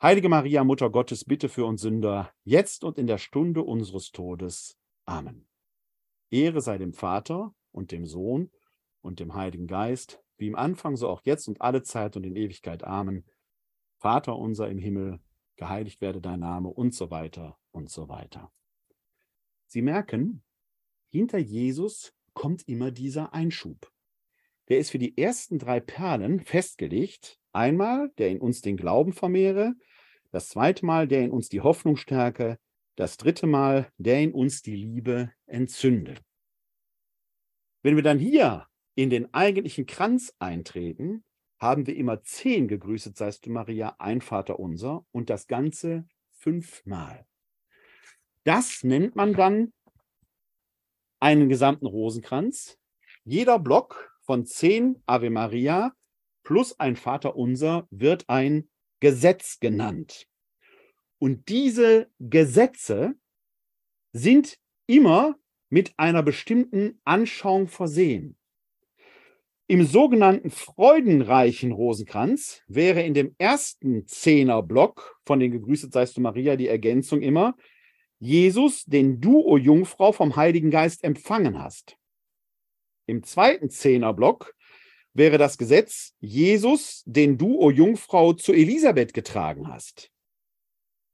Heilige Maria, Mutter Gottes, bitte für uns Sünder, jetzt und in der Stunde unseres Todes. Amen. Ehre sei dem Vater und dem Sohn und dem Heiligen Geist, wie im Anfang, so auch jetzt und alle Zeit und in Ewigkeit. Amen. Vater unser im Himmel, geheiligt werde dein Name und so weiter und so weiter. Sie merken, hinter Jesus kommt immer dieser Einschub. Der ist für die ersten drei Perlen festgelegt. Einmal, der in uns den Glauben vermehre, das zweite Mal, der in uns die Hoffnung stärke, das dritte Mal, der in uns die Liebe entzünde. Wenn wir dann hier in den eigentlichen Kranz eintreten, haben wir immer zehn gegrüßet seist du Maria, ein Vater unser und das Ganze fünfmal. Das nennt man dann einen gesamten Rosenkranz. Jeder Block von zehn Ave Maria plus ein Vater unser wird ein Gesetz genannt. Und diese Gesetze sind immer mit einer bestimmten Anschauung versehen. Im sogenannten freudenreichen Rosenkranz wäre in dem ersten Zehnerblock von den Gegrüßet seist du Maria die Ergänzung immer Jesus, den du, o Jungfrau, vom Heiligen Geist empfangen hast. Im zweiten Zehnerblock wäre das Gesetz Jesus, den du, o Jungfrau, zu Elisabeth getragen hast.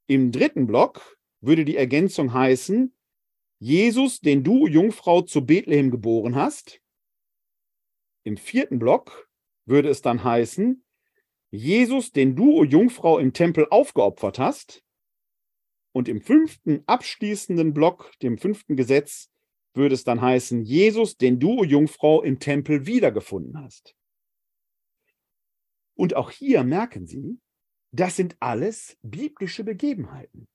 Im dritten Block würde die Ergänzung heißen, Jesus, den du, Jungfrau, zu Bethlehem geboren hast. Im vierten Block würde es dann heißen, Jesus, den du, o Jungfrau, im Tempel aufgeopfert hast. Und im fünften abschließenden Block, dem fünften Gesetz, würde es dann heißen, Jesus, den du, Jungfrau, im Tempel wiedergefunden hast. Und auch hier merken Sie, das sind alles biblische Begebenheiten,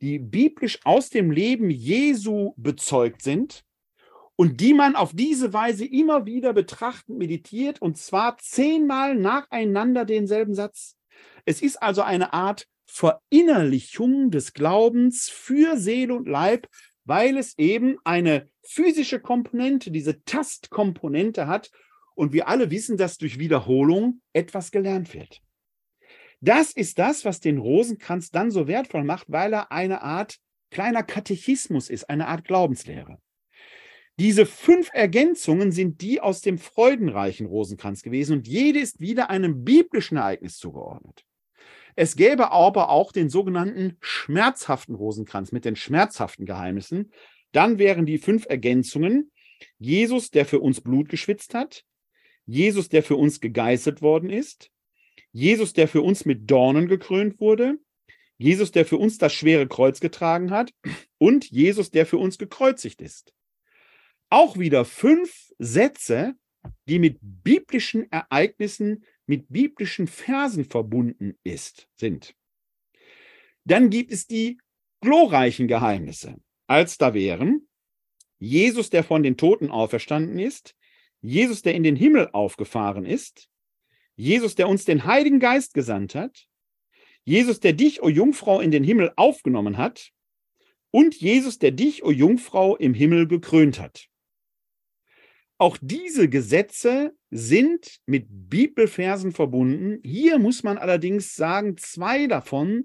die biblisch aus dem Leben Jesu bezeugt sind und die man auf diese Weise immer wieder betrachtet, meditiert und zwar zehnmal nacheinander denselben Satz. Es ist also eine Art Verinnerlichung des Glaubens für Seele und Leib, weil es eben eine physische Komponente, diese Tastkomponente hat und wir alle wissen, dass durch Wiederholung etwas gelernt wird. Das ist das, was den Rosenkranz dann so wertvoll macht, weil er eine Art kleiner Katechismus ist, eine Art Glaubenslehre. Diese fünf Ergänzungen sind die aus dem freudenreichen Rosenkranz gewesen und jede ist wieder einem biblischen Ereignis zugeordnet. Es gäbe aber auch den sogenannten schmerzhaften Rosenkranz mit den schmerzhaften Geheimnissen. Dann wären die fünf Ergänzungen. Jesus, der für uns Blut geschwitzt hat, Jesus, der für uns gegeißelt worden ist, Jesus, der für uns mit Dornen gekrönt wurde, Jesus, der für uns das schwere Kreuz getragen hat. Und Jesus, der für uns gekreuzigt ist. auch wieder fünf Sätze, die mit biblischen Ereignissen, mit biblischen Versen verbunden ist, sind. Dann gibt es die glorreichen Geheimnisse, als da wären Jesus, der von den Toten auferstanden ist, Jesus, der in den Himmel aufgefahren ist, Jesus, der uns den Heiligen Geist gesandt hat, Jesus, der dich, o Jungfrau, in den Himmel aufgenommen hat, und Jesus, der dich, o Jungfrau, im Himmel gekrönt hat. Auch diese Gesetze sind mit Bibelversen verbunden. Hier muss man allerdings sagen, zwei davon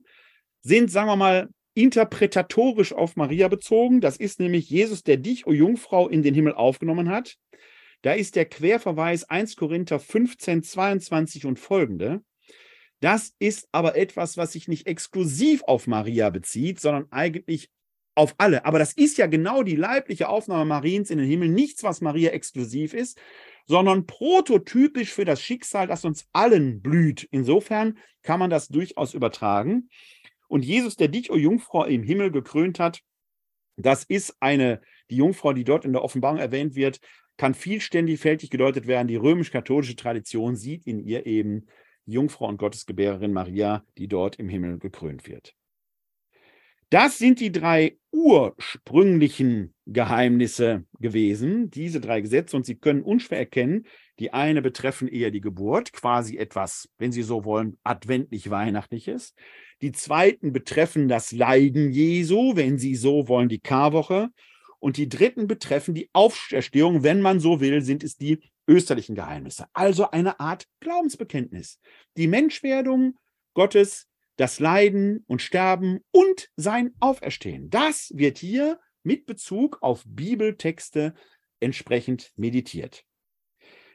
sind, sagen wir mal, interpretatorisch auf Maria bezogen. Das ist nämlich Jesus, der dich, o Jungfrau, in den Himmel aufgenommen hat. Da ist der Querverweis 1 Korinther 15, 22 und folgende. Das ist aber etwas, was sich nicht exklusiv auf Maria bezieht, sondern eigentlich auf alle. Aber das ist ja genau die leibliche Aufnahme Mariens in den Himmel. Nichts, was Maria exklusiv ist, sondern prototypisch für das Schicksal, das uns allen blüht. Insofern kann man das durchaus übertragen. Und Jesus, der dich, o Jungfrau, im Himmel gekrönt hat, das ist eine, die Jungfrau, die dort in der Offenbarung erwähnt wird, kann vielständig gedeutet werden. Die römisch-katholische Tradition sieht in ihr eben die Jungfrau und Gottesgebärerin Maria, die dort im Himmel gekrönt wird. Das sind die drei ursprünglichen Geheimnisse gewesen, diese drei Gesetze, und Sie können unschwer erkennen, die eine betreffen eher die Geburt, quasi etwas, wenn Sie so wollen, adventlich-weihnachtliches. Die zweiten betreffen das Leiden Jesu, wenn Sie so wollen, die Karwoche. Und die dritten betreffen die Auferstehung, wenn man so will, sind es die österlichen Geheimnisse. Also eine Art Glaubensbekenntnis. Die Menschwerdung Gottes das Leiden und Sterben und sein Auferstehen. Das wird hier mit Bezug auf Bibeltexte entsprechend meditiert.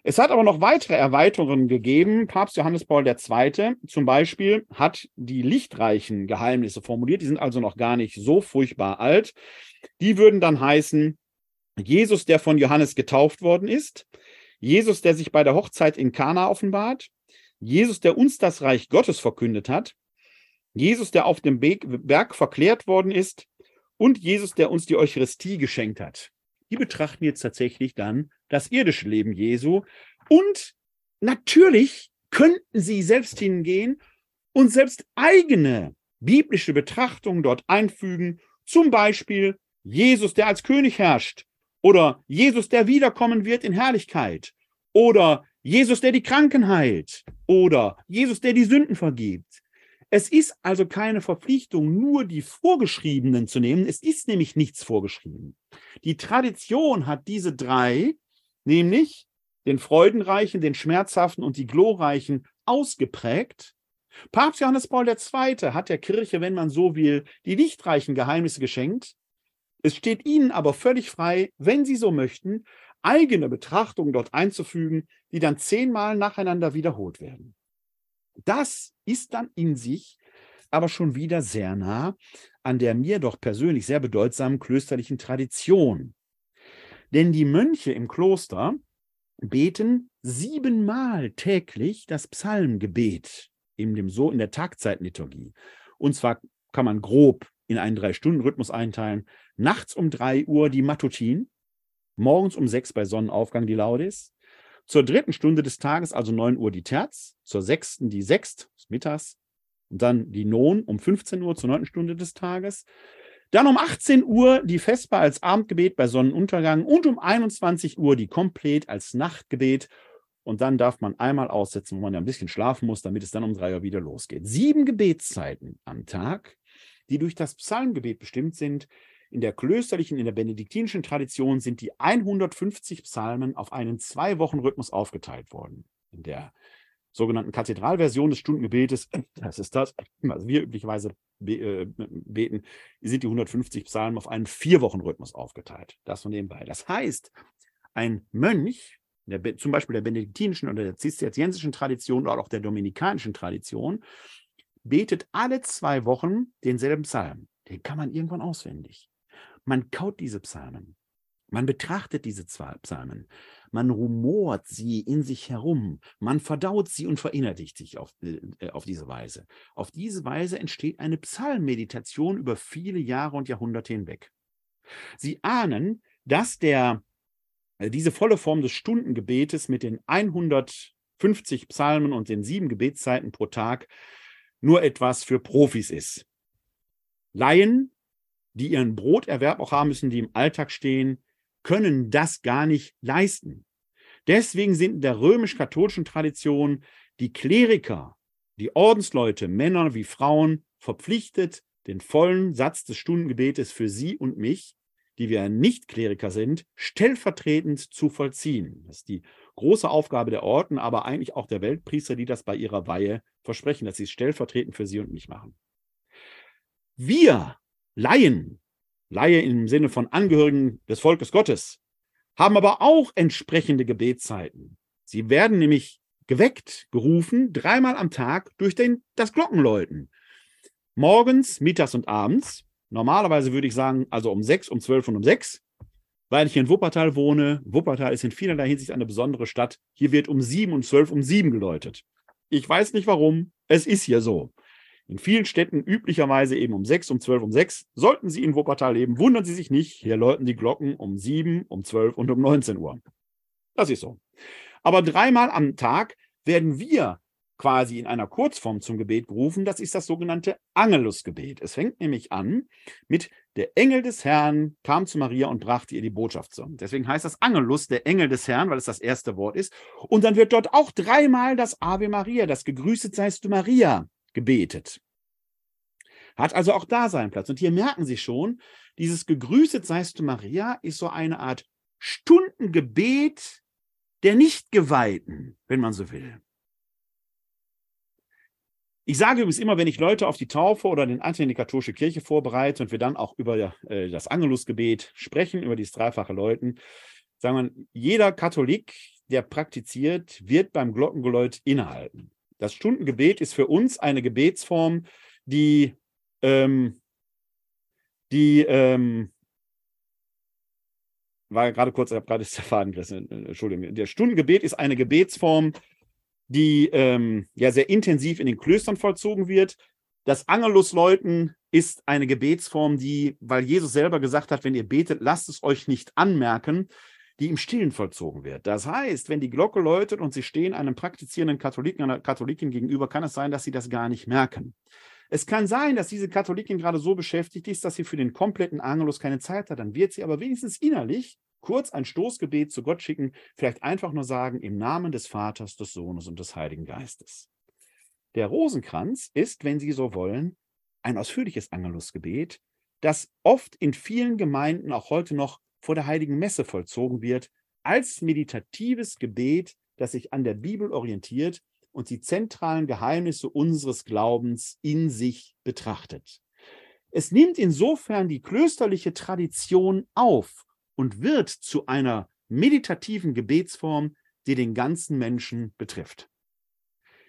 Es hat aber noch weitere Erweiterungen gegeben. Papst Johannes Paul II. zum Beispiel hat die lichtreichen Geheimnisse formuliert. Die sind also noch gar nicht so furchtbar alt. Die würden dann heißen, Jesus, der von Johannes getauft worden ist, Jesus, der sich bei der Hochzeit in Kana offenbart, Jesus, der uns das Reich Gottes verkündet hat, Jesus, der auf dem Berg verklärt worden ist und Jesus, der uns die Eucharistie geschenkt hat. Die betrachten jetzt tatsächlich dann das irdische Leben Jesu. Und natürlich könnten sie selbst hingehen und selbst eigene biblische Betrachtungen dort einfügen. Zum Beispiel Jesus, der als König herrscht. Oder Jesus, der wiederkommen wird in Herrlichkeit. Oder Jesus, der die Kranken heilt. Oder Jesus, der die Sünden vergibt. Es ist also keine Verpflichtung, nur die Vorgeschriebenen zu nehmen. Es ist nämlich nichts vorgeschrieben. Die Tradition hat diese drei, nämlich den freudenreichen, den schmerzhaften und die glorreichen, ausgeprägt. Papst Johannes Paul II. hat der Kirche, wenn man so will, die lichtreichen Geheimnisse geschenkt. Es steht Ihnen aber völlig frei, wenn Sie so möchten, eigene Betrachtungen dort einzufügen, die dann zehnmal nacheinander wiederholt werden. Das ist dann in sich aber schon wieder sehr nah an der mir doch persönlich sehr bedeutsamen klösterlichen Tradition. Denn die Mönche im Kloster beten siebenmal täglich das Psalmgebet in, dem so in der Tagzeitliturgie. Und zwar kann man grob in einen Drei-Stunden-Rhythmus einteilen. Nachts um drei Uhr die Matutin, morgens um sechs bei Sonnenaufgang die Laudes, zur dritten Stunde des Tages, also 9 Uhr, die Terz. Zur sechsten die Sext, mittags. Und dann die Non um 15 Uhr zur neunten Stunde des Tages. Dann um 18 Uhr die Vesper als Abendgebet bei Sonnenuntergang und um 21 Uhr die Komplett als Nachtgebet. Und dann darf man einmal aussetzen, wo man ja ein bisschen schlafen muss, damit es dann um drei Uhr wieder losgeht. Sieben Gebetszeiten am Tag, die durch das Psalmgebet bestimmt sind, in der klösterlichen, in der benediktinischen Tradition sind die 150 Psalmen auf einen Zwei-Wochen-Rhythmus aufgeteilt worden. In der sogenannten Kathedralversion des Stundengebetes, das ist das, was wir üblicherweise äh, beten, sind die 150 Psalmen auf einen Vier-Wochen-Rhythmus aufgeteilt. Das von nebenbei. Das heißt, ein Mönch, der, zum Beispiel der benediktinischen oder der zisterziensischen Tradition oder auch der dominikanischen Tradition, betet alle zwei Wochen denselben Psalm. Den kann man irgendwann auswendig. Man kaut diese Psalmen. Man betrachtet diese Psalmen. Man rumort sie in sich herum. Man verdaut sie und verinnerlicht sich auf, äh, auf diese Weise. Auf diese Weise entsteht eine Psalmmeditation über viele Jahre und Jahrhunderte hinweg. Sie ahnen, dass der also diese volle Form des Stundengebetes mit den 150 Psalmen und den sieben Gebetszeiten pro Tag nur etwas für Profis ist. Laien, die ihren Broterwerb auch haben müssen, die im Alltag stehen, können das gar nicht leisten. Deswegen sind in der römisch-katholischen Tradition die Kleriker, die Ordensleute, Männer wie Frauen, verpflichtet, den vollen Satz des Stundengebetes für sie und mich, die wir nicht Kleriker sind, stellvertretend zu vollziehen. Das ist die große Aufgabe der Orden, aber eigentlich auch der Weltpriester, die das bei ihrer Weihe versprechen, dass sie es stellvertretend für sie und mich machen. Wir Laien, Laie im Sinne von Angehörigen des Volkes Gottes, haben aber auch entsprechende Gebetszeiten. Sie werden nämlich geweckt, gerufen, dreimal am Tag durch den, das Glockenläuten. Morgens, mittags und abends. Normalerweise würde ich sagen, also um sechs, um zwölf und um sechs, weil ich hier in Wuppertal wohne. Wuppertal ist in vielerlei Hinsicht eine besondere Stadt. Hier wird um sieben und zwölf um sieben geläutet. Ich weiß nicht warum. Es ist hier so. In vielen Städten üblicherweise eben um sechs, um zwölf, um sechs. Sollten Sie in Wuppertal leben, wundern Sie sich nicht. Hier läuten die Glocken um sieben, um zwölf und um 19 Uhr. Das ist so. Aber dreimal am Tag werden wir quasi in einer Kurzform zum Gebet gerufen. Das ist das sogenannte Angelusgebet. Es fängt nämlich an mit der Engel des Herrn kam zu Maria und brachte ihr die Botschaft zu. Deswegen heißt das Angelus, der Engel des Herrn, weil es das erste Wort ist. Und dann wird dort auch dreimal das Ave Maria, das Gegrüßet seist du Maria, gebetet. Hat also auch da seinen Platz. Und hier merken Sie schon, dieses Gegrüßet seist du Maria ist so eine Art Stundengebet der Nichtgeweihten, wenn man so will. Ich sage übrigens immer, wenn ich Leute auf die Taufe oder den Anteil in die katholische Kirche vorbereite und wir dann auch über äh, das Angelusgebet sprechen, über dieses dreifache Läuten, sagen wir, jeder Katholik, der praktiziert, wird beim Glockengeläut innehalten. Das Stundengebet ist für uns eine Gebetsform, die, ähm, die ähm, war gerade kurz, ich habe gerade das Faden gerissen, Entschuldigung. Der Stundengebet ist eine Gebetsform, die ähm, ja sehr intensiv in den Klöstern vollzogen wird. Das Angelusläuten ist eine Gebetsform, die, weil Jesus selber gesagt hat, wenn ihr betet, lasst es euch nicht anmerken, die im Stillen vollzogen wird. Das heißt, wenn die Glocke läutet und Sie stehen einem praktizierenden Katholiken, einer Katholikin gegenüber, kann es sein, dass Sie das gar nicht merken. Es kann sein, dass diese Katholikin gerade so beschäftigt ist, dass sie für den kompletten Angelus keine Zeit hat. Dann wird sie aber wenigstens innerlich kurz ein Stoßgebet zu Gott schicken, vielleicht einfach nur sagen, im Namen des Vaters, des Sohnes und des Heiligen Geistes. Der Rosenkranz ist, wenn Sie so wollen, ein ausführliches Angelusgebet, das oft in vielen Gemeinden auch heute noch vor der Heiligen Messe vollzogen wird, als meditatives Gebet, das sich an der Bibel orientiert und die zentralen Geheimnisse unseres Glaubens in sich betrachtet. Es nimmt insofern die klösterliche Tradition auf und wird zu einer meditativen Gebetsform, die den ganzen Menschen betrifft.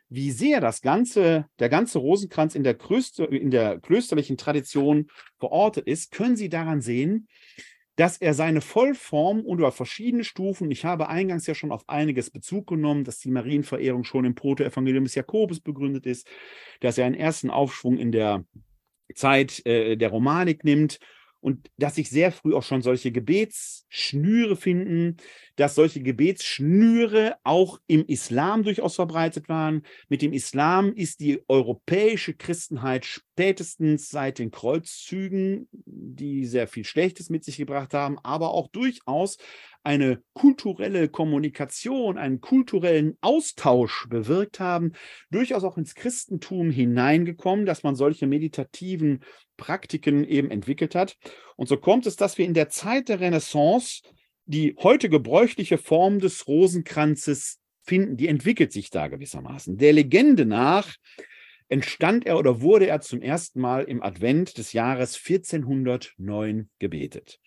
Wie sehr das ganze, der ganze Rosenkranz in der, Klöster, in der klösterlichen Tradition verortet ist, können Sie daran sehen, dass er seine Vollform und über verschiedene Stufen, ich habe eingangs ja schon auf einiges Bezug genommen, dass die Marienverehrung schon im Protoevangelium des Jakobus begründet ist, dass er einen ersten Aufschwung in der Zeit äh, der Romanik nimmt und dass sich sehr früh auch schon solche Gebetsschnüre finden, dass solche Gebetsschnüre auch im Islam durchaus verbreitet waren. Mit dem Islam ist die europäische Christenheit spätestens seit den Kreuzzügen, die sehr viel Schlechtes mit sich gebracht haben, aber auch durchaus eine kulturelle Kommunikation, einen kulturellen Austausch bewirkt haben, durchaus auch ins Christentum hineingekommen, dass man solche meditativen Praktiken eben entwickelt hat. Und so kommt es, dass wir in der Zeit der Renaissance die heute gebräuchliche Form des Rosenkranzes finden. Die entwickelt sich da gewissermaßen. Der Legende nach entstand er oder wurde er zum ersten Mal im Advent des Jahres 1409 gebetet.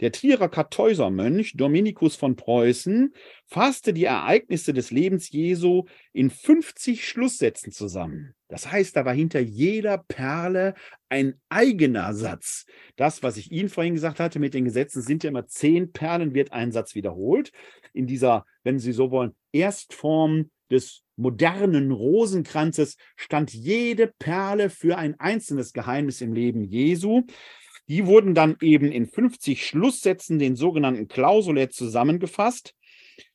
Der Trierer Kartäusermönch Dominikus von Preußen fasste die Ereignisse des Lebens Jesu in 50 Schlusssätzen zusammen. Das heißt, da war hinter jeder Perle ein eigener Satz. Das, was ich Ihnen vorhin gesagt hatte, mit den Gesetzen sind ja immer zehn Perlen, wird ein Satz wiederholt. In dieser, wenn Sie so wollen, Erstform des modernen Rosenkranzes stand jede Perle für ein einzelnes Geheimnis im Leben Jesu. Die wurden dann eben in 50 Schlusssätzen, den sogenannten Klausulae, zusammengefasst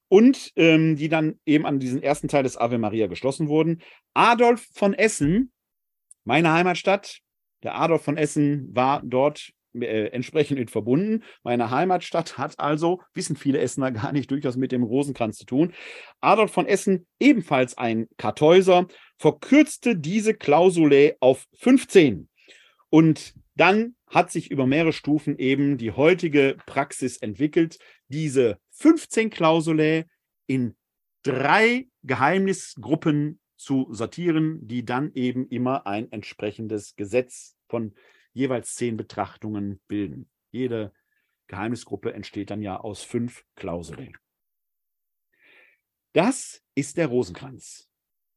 und ähm, die dann eben an diesen ersten Teil des Ave Maria geschlossen wurden. Adolf von Essen, meine Heimatstadt, der Adolf von Essen war dort äh, entsprechend mit verbunden. Meine Heimatstadt hat also, wissen viele Essener gar nicht, durchaus mit dem Rosenkranz zu tun. Adolf von Essen, ebenfalls ein Kartäuser, verkürzte diese Klausulae auf 15. Und dann hat sich über mehrere Stufen eben die heutige Praxis entwickelt, diese 15 Klausulae in drei Geheimnisgruppen zu sortieren, die dann eben immer ein entsprechendes Gesetz von jeweils zehn Betrachtungen bilden. Jede Geheimnisgruppe entsteht dann ja aus fünf Klauseln. Das ist der Rosenkranz.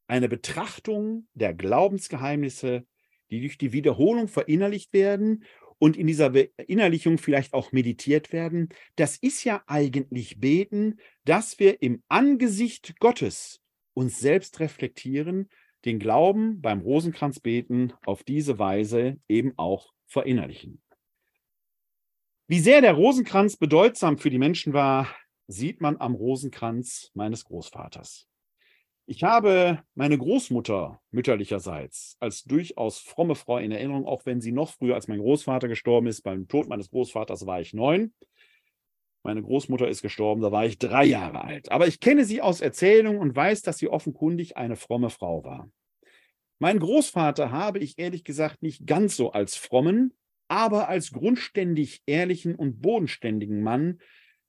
Eine Betrachtung der Glaubensgeheimnisse, die durch die Wiederholung verinnerlicht werden und in dieser Verinnerlichung vielleicht auch meditiert werden. Das ist ja eigentlich Beten, dass wir im Angesicht Gottes uns selbst reflektieren den Glauben beim Rosenkranzbeten auf diese Weise eben auch verinnerlichen. Wie sehr der Rosenkranz bedeutsam für die Menschen war, sieht man am Rosenkranz meines Großvaters. Ich habe meine Großmutter mütterlicherseits als durchaus fromme Frau in Erinnerung, auch wenn sie noch früher als mein Großvater gestorben ist. Beim Tod meines Großvaters war ich neun. Meine Großmutter ist gestorben, da war ich drei Jahre alt. Aber ich kenne sie aus Erzählungen und weiß, dass sie offenkundig eine fromme Frau war. Mein Großvater habe ich ehrlich gesagt nicht ganz so als frommen, aber als grundständig ehrlichen und bodenständigen Mann,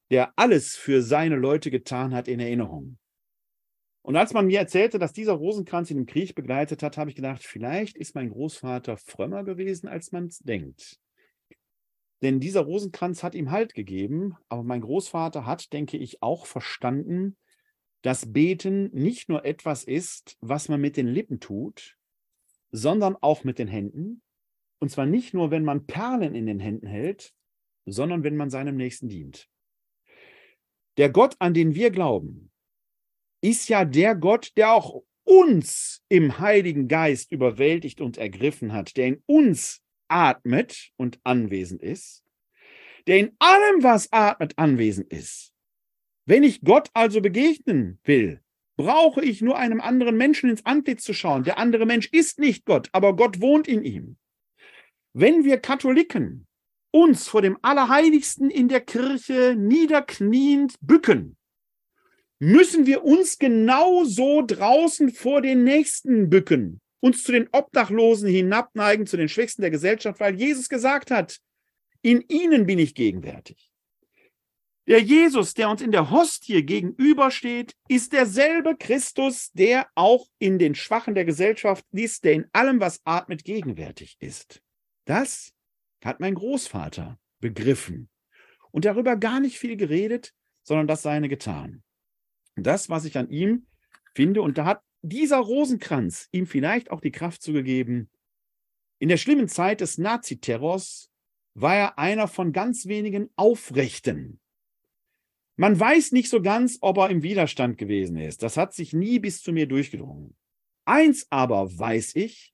der alles für seine Leute getan hat, in Erinnerung. Und als man mir erzählte, dass dieser Rosenkranz ihn im Krieg begleitet hat, habe ich gedacht, vielleicht ist mein Großvater frömmer gewesen, als man es denkt. Denn dieser Rosenkranz hat ihm Halt gegeben, aber mein Großvater hat, denke ich, auch verstanden, dass Beten nicht nur etwas ist, was man mit den Lippen tut, sondern auch mit den Händen. Und zwar nicht nur, wenn man Perlen in den Händen hält, sondern wenn man seinem Nächsten dient. Der Gott, an den wir glauben, ist ja der Gott, der auch uns im Heiligen Geist überwältigt und ergriffen hat, der in uns atmet und anwesend ist, der in allem, was atmet, anwesend ist. Wenn ich Gott also begegnen will, brauche ich nur einem anderen Menschen ins Antlitz zu schauen. Der andere Mensch ist nicht Gott, aber Gott wohnt in ihm. Wenn wir Katholiken uns vor dem Allerheiligsten in der Kirche niederkniend bücken, müssen wir uns genauso draußen vor den Nächsten bücken uns zu den Obdachlosen hinabneigen, zu den Schwächsten der Gesellschaft, weil Jesus gesagt hat, in ihnen bin ich gegenwärtig. Der Jesus, der uns in der Hostie gegenübersteht, ist derselbe Christus, der auch in den Schwachen der Gesellschaft ist, der in allem, was atmet, gegenwärtig ist. Das hat mein Großvater begriffen und darüber gar nicht viel geredet, sondern das seine getan. Das, was ich an ihm finde, und da hat dieser Rosenkranz ihm vielleicht auch die Kraft zugegeben. In der schlimmen Zeit des Naziterrors war er einer von ganz wenigen Aufrechten. Man weiß nicht so ganz, ob er im Widerstand gewesen ist. Das hat sich nie bis zu mir durchgedrungen. Eins aber weiß ich,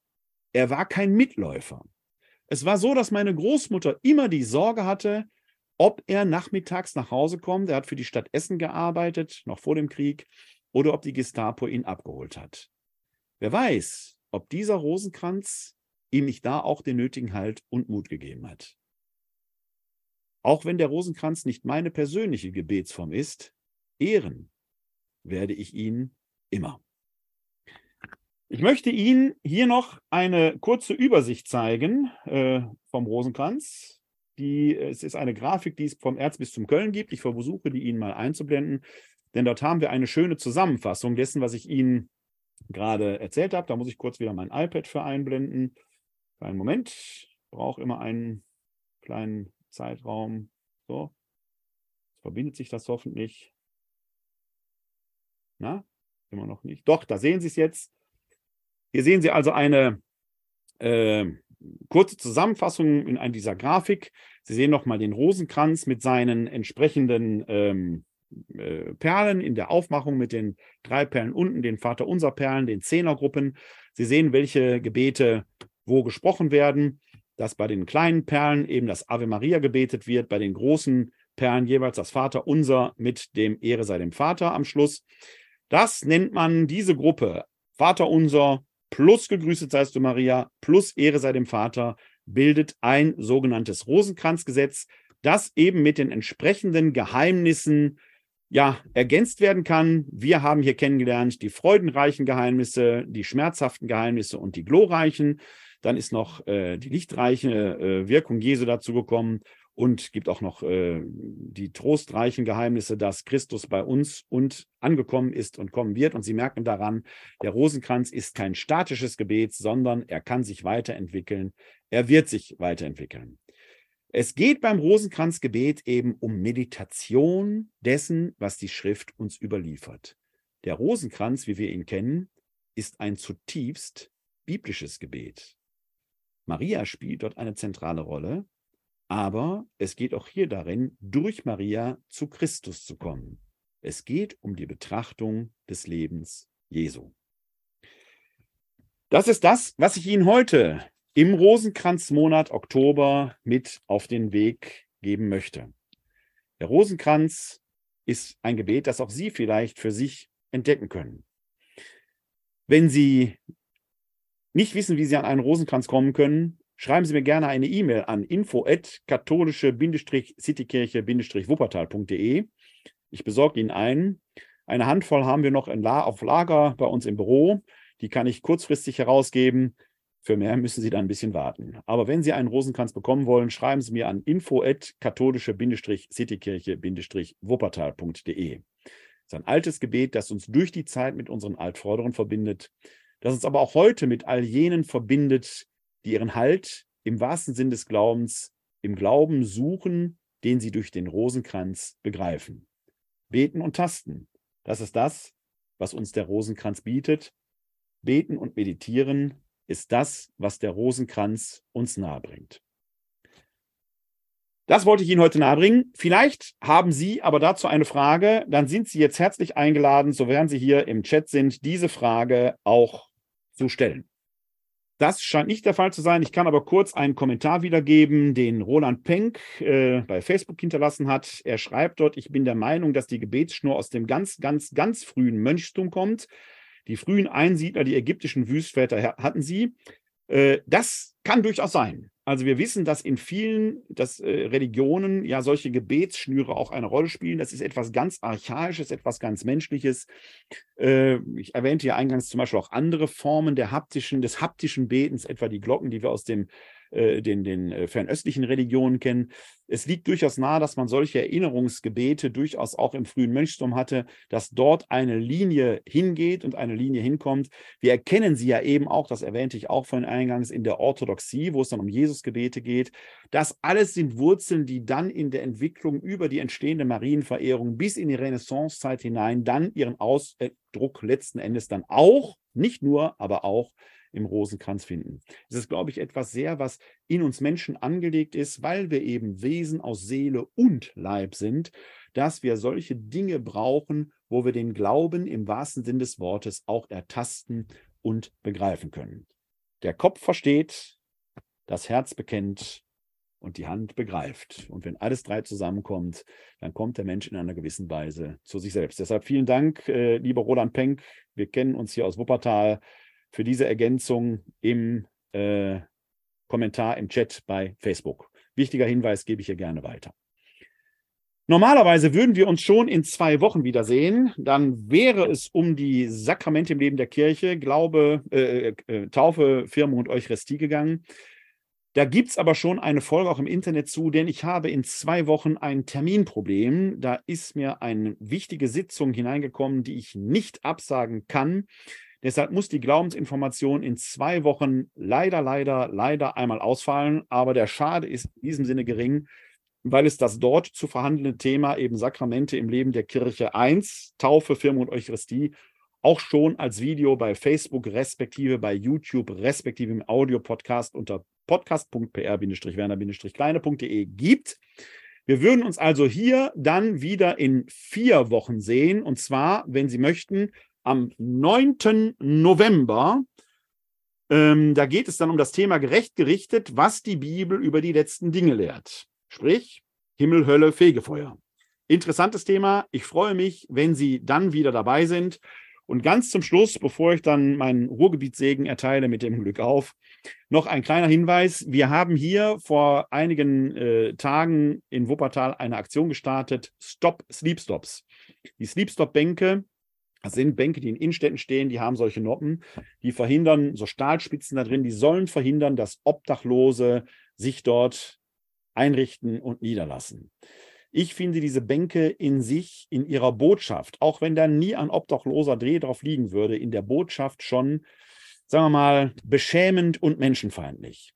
er war kein Mitläufer. Es war so, dass meine Großmutter immer die Sorge hatte, ob er nachmittags nach Hause kommt. Er hat für die Stadt Essen gearbeitet, noch vor dem Krieg oder ob die Gestapo ihn abgeholt hat. Wer weiß, ob dieser Rosenkranz ihm nicht da auch den nötigen Halt und Mut gegeben hat. Auch wenn der Rosenkranz nicht meine persönliche Gebetsform ist, ehren werde ich ihn immer. Ich möchte Ihnen hier noch eine kurze Übersicht zeigen äh, vom Rosenkranz. Die, es ist eine Grafik, die es vom Erzbistum Köln gibt. Ich versuche, die Ihnen mal einzublenden. Denn dort haben wir eine schöne Zusammenfassung dessen, was ich Ihnen gerade erzählt habe. Da muss ich kurz wieder mein iPad für einblenden. Einen Moment, ich brauche immer einen kleinen Zeitraum. So, Jetzt verbindet sich das hoffentlich. Na, immer noch nicht. Doch, da sehen Sie es jetzt. Hier sehen Sie also eine äh, kurze Zusammenfassung in einer dieser Grafik. Sie sehen nochmal den Rosenkranz mit seinen entsprechenden ähm, äh, Perlen in der Aufmachung mit den drei Perlen unten, den Vater unser Perlen, den Zehnergruppen. Sie sehen, welche Gebete wo gesprochen werden. dass bei den kleinen Perlen eben das Ave Maria gebetet wird, bei den großen Perlen jeweils das Vater unser mit dem Ehre sei dem Vater am Schluss. Das nennt man diese Gruppe Vater unser plus gegrüßet seist du Maria plus Ehre sei dem Vater bildet ein sogenanntes Rosenkranzgesetz, das eben mit den entsprechenden Geheimnissen ja, ergänzt werden kann. Wir haben hier kennengelernt die freudenreichen Geheimnisse, die schmerzhaften Geheimnisse und die glorreichen. Dann ist noch äh, die lichtreiche äh, Wirkung Jesu dazu gekommen und gibt auch noch äh, die trostreichen Geheimnisse, dass Christus bei uns und angekommen ist und kommen wird. Und Sie merken daran, der Rosenkranz ist kein statisches Gebet, sondern er kann sich weiterentwickeln. Er wird sich weiterentwickeln. Es geht beim Rosenkranzgebet eben um Meditation dessen, was die Schrift uns überliefert. Der Rosenkranz, wie wir ihn kennen, ist ein zutiefst biblisches Gebet. Maria spielt dort eine zentrale Rolle, aber es geht auch hier darin, durch Maria zu Christus zu kommen. Es geht um die Betrachtung des Lebens Jesu. Das ist das, was ich Ihnen heute im Rosenkranzmonat Oktober mit auf den Weg geben möchte. Der Rosenkranz ist ein Gebet, das auch Sie vielleicht für sich entdecken können. Wenn Sie nicht wissen, wie Sie an einen Rosenkranz kommen können, schreiben Sie mir gerne eine E-Mail an info-katholische-citykirche-wuppertal.de. Ich besorge Ihnen einen. Eine Handvoll haben wir noch auf Lager bei uns im Büro. Die kann ich kurzfristig herausgeben. Für mehr müssen Sie dann ein bisschen warten. Aber wenn Sie einen Rosenkranz bekommen wollen, schreiben Sie mir an info-katholische-citykirche-wuppertal.de. Das ist ein altes Gebet, das uns durch die Zeit mit unseren Altvorderen verbindet, das uns aber auch heute mit all jenen verbindet, die ihren Halt im wahrsten Sinn des Glaubens im Glauben suchen, den sie durch den Rosenkranz begreifen. Beten und tasten, das ist das, was uns der Rosenkranz bietet. Beten und meditieren ist das, was der Rosenkranz uns nahebringt. Das wollte ich Ihnen heute nahebringen. Vielleicht haben Sie aber dazu eine Frage. Dann sind Sie jetzt herzlich eingeladen, sofern Sie hier im Chat sind, diese Frage auch zu stellen. Das scheint nicht der Fall zu sein. Ich kann aber kurz einen Kommentar wiedergeben, den Roland Penck äh, bei Facebook hinterlassen hat. Er schreibt dort, ich bin der Meinung, dass die Gebetsschnur aus dem ganz, ganz, ganz frühen Mönchstum kommt. Die frühen Einsiedler, die ägyptischen Wüstväter hatten sie. Äh, das kann durchaus sein. Also wir wissen, dass in vielen dass, äh, Religionen ja solche Gebetsschnüre auch eine Rolle spielen. Das ist etwas ganz Archaisches, etwas ganz Menschliches. Äh, ich erwähnte ja eingangs zum Beispiel auch andere Formen der haptischen, des haptischen Betens, etwa die Glocken, die wir aus dem den, den äh, fernöstlichen Religionen kennen. Es liegt durchaus nahe, dass man solche Erinnerungsgebete durchaus auch im frühen Mönchstum hatte, dass dort eine Linie hingeht und eine Linie hinkommt. Wir erkennen sie ja eben auch, das erwähnte ich auch von eingangs, in der Orthodoxie, wo es dann um Jesusgebete geht. Das alles sind Wurzeln, die dann in der Entwicklung über die entstehende Marienverehrung bis in die Renaissancezeit hinein dann ihren Ausdruck letzten Endes dann auch, nicht nur, aber auch im Rosenkranz finden. Es ist, glaube ich, etwas sehr, was in uns Menschen angelegt ist, weil wir eben Wesen aus Seele und Leib sind, dass wir solche Dinge brauchen, wo wir den Glauben im wahrsten Sinn des Wortes auch ertasten und begreifen können. Der Kopf versteht, das Herz bekennt und die Hand begreift. Und wenn alles drei zusammenkommt, dann kommt der Mensch in einer gewissen Weise zu sich selbst. Deshalb vielen Dank, äh, lieber Roland Penck. Wir kennen uns hier aus Wuppertal für diese Ergänzung im äh, Kommentar im Chat bei Facebook. Wichtiger Hinweis gebe ich hier gerne weiter. Normalerweise würden wir uns schon in zwei Wochen wiedersehen. Dann wäre es um die Sakramente im Leben der Kirche, Glaube, äh, äh, Taufe, Firmung und Eucharistie gegangen. Da gibt es aber schon eine Folge auch im Internet zu, denn ich habe in zwei Wochen ein Terminproblem. Da ist mir eine wichtige Sitzung hineingekommen, die ich nicht absagen kann. Deshalb muss die Glaubensinformation in zwei Wochen leider, leider, leider einmal ausfallen. Aber der Schade ist in diesem Sinne gering, weil es das dort zu verhandelnde Thema eben Sakramente im Leben der Kirche 1, Taufe, Firmung und Eucharistie, auch schon als Video bei Facebook respektive bei YouTube respektive im Audiopodcast unter podcast.pr-werner-kleine.de gibt. Wir würden uns also hier dann wieder in vier Wochen sehen. Und zwar, wenn Sie möchten, am 9. November Ähm, da geht es dann um das Thema gerecht gerichtet, was die Bibel über die letzten Dinge lehrt. Sprich, Himmel, Hölle, Fegefeuer. Interessantes Thema. Ich freue mich, wenn Sie dann wieder dabei sind. Und ganz zum Schluss, bevor ich dann meinen Ruhrgebietssegen erteile mit dem Glück auf, noch ein kleiner Hinweis. Wir haben hier vor einigen äh, Tagen in Wuppertal eine Aktion gestartet, Stop Sleep Stops. Die Sleep Stop Bänke das sind Bänke, die in Innenstädten stehen, die haben solche Noppen, die verhindern, so Stahlspitzen da drin, die sollen verhindern, dass Obdachlose sich dort einrichten und niederlassen. Ich finde diese Bänke in sich, in ihrer Botschaft, auch wenn da nie ein obdachloser Dreh drauf liegen würde, in der Botschaft schon, sagen wir mal, beschämend und menschenfeindlich.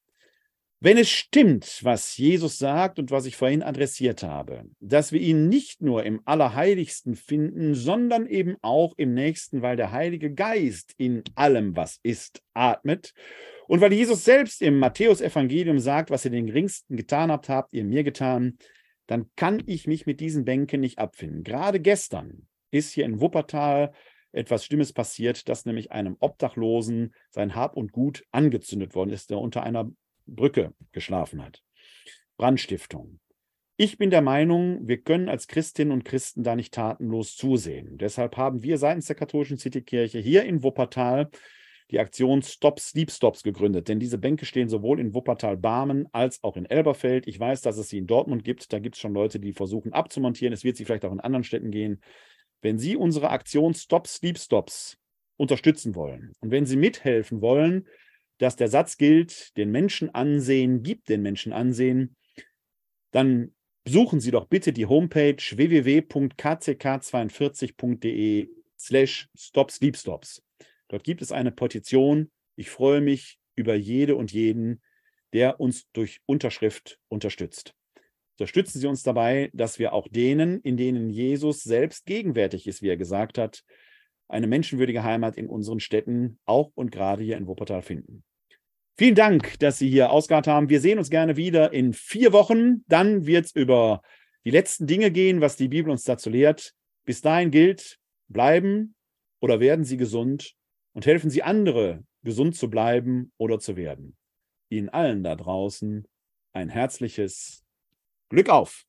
Wenn es stimmt, was Jesus sagt und was ich vorhin adressiert habe, dass wir ihn nicht nur im Allerheiligsten finden, sondern eben auch im Nächsten, weil der Heilige Geist in allem, was ist, atmet. Und weil Jesus selbst im Matthäusevangelium sagt, was ihr den Geringsten getan habt, habt ihr mir getan, dann kann ich mich mit diesen Bänken nicht abfinden. Gerade gestern ist hier in Wuppertal etwas Schlimmes passiert, dass nämlich einem Obdachlosen sein Hab und Gut angezündet worden ist, der unter einer Brücke geschlafen hat. Brandstiftung. Ich bin der Meinung, wir können als Christinnen und Christen da nicht tatenlos zusehen. Deshalb haben wir seitens der katholischen Citykirche hier in Wuppertal die Aktion Stop Sleep Stops gegründet. Denn diese Bänke stehen sowohl in Wuppertal-Barmen als auch in Elberfeld. Ich weiß, dass es sie in Dortmund gibt. Da gibt es schon Leute, die versuchen abzumontieren. Es wird sie vielleicht auch in anderen Städten gehen. Wenn Sie unsere Aktion Stop Sleep Stops unterstützen wollen und wenn Sie mithelfen wollen, dass der Satz gilt, den Menschen ansehen, gibt den Menschen ansehen, dann besuchen Sie doch bitte die Homepage www.kck42.de slash Stop Sleep Stops. Dort gibt es eine Petition. Ich freue mich über jede und jeden, der uns durch Unterschrift unterstützt. Unterstützen Sie uns dabei, dass wir auch denen, in denen Jesus selbst gegenwärtig ist, wie er gesagt hat, eine menschenwürdige Heimat in unseren Städten, auch und gerade hier in Wuppertal finden. Vielen Dank, dass Sie hier ausgeharrt haben. Wir sehen uns gerne wieder in vier Wochen. Dann wird es über die letzten Dinge gehen, was die Bibel uns dazu lehrt. Bis dahin gilt, bleiben oder werden Sie gesund und helfen Sie andere, gesund zu bleiben oder zu werden. Ihnen allen da draußen ein herzliches Glück auf!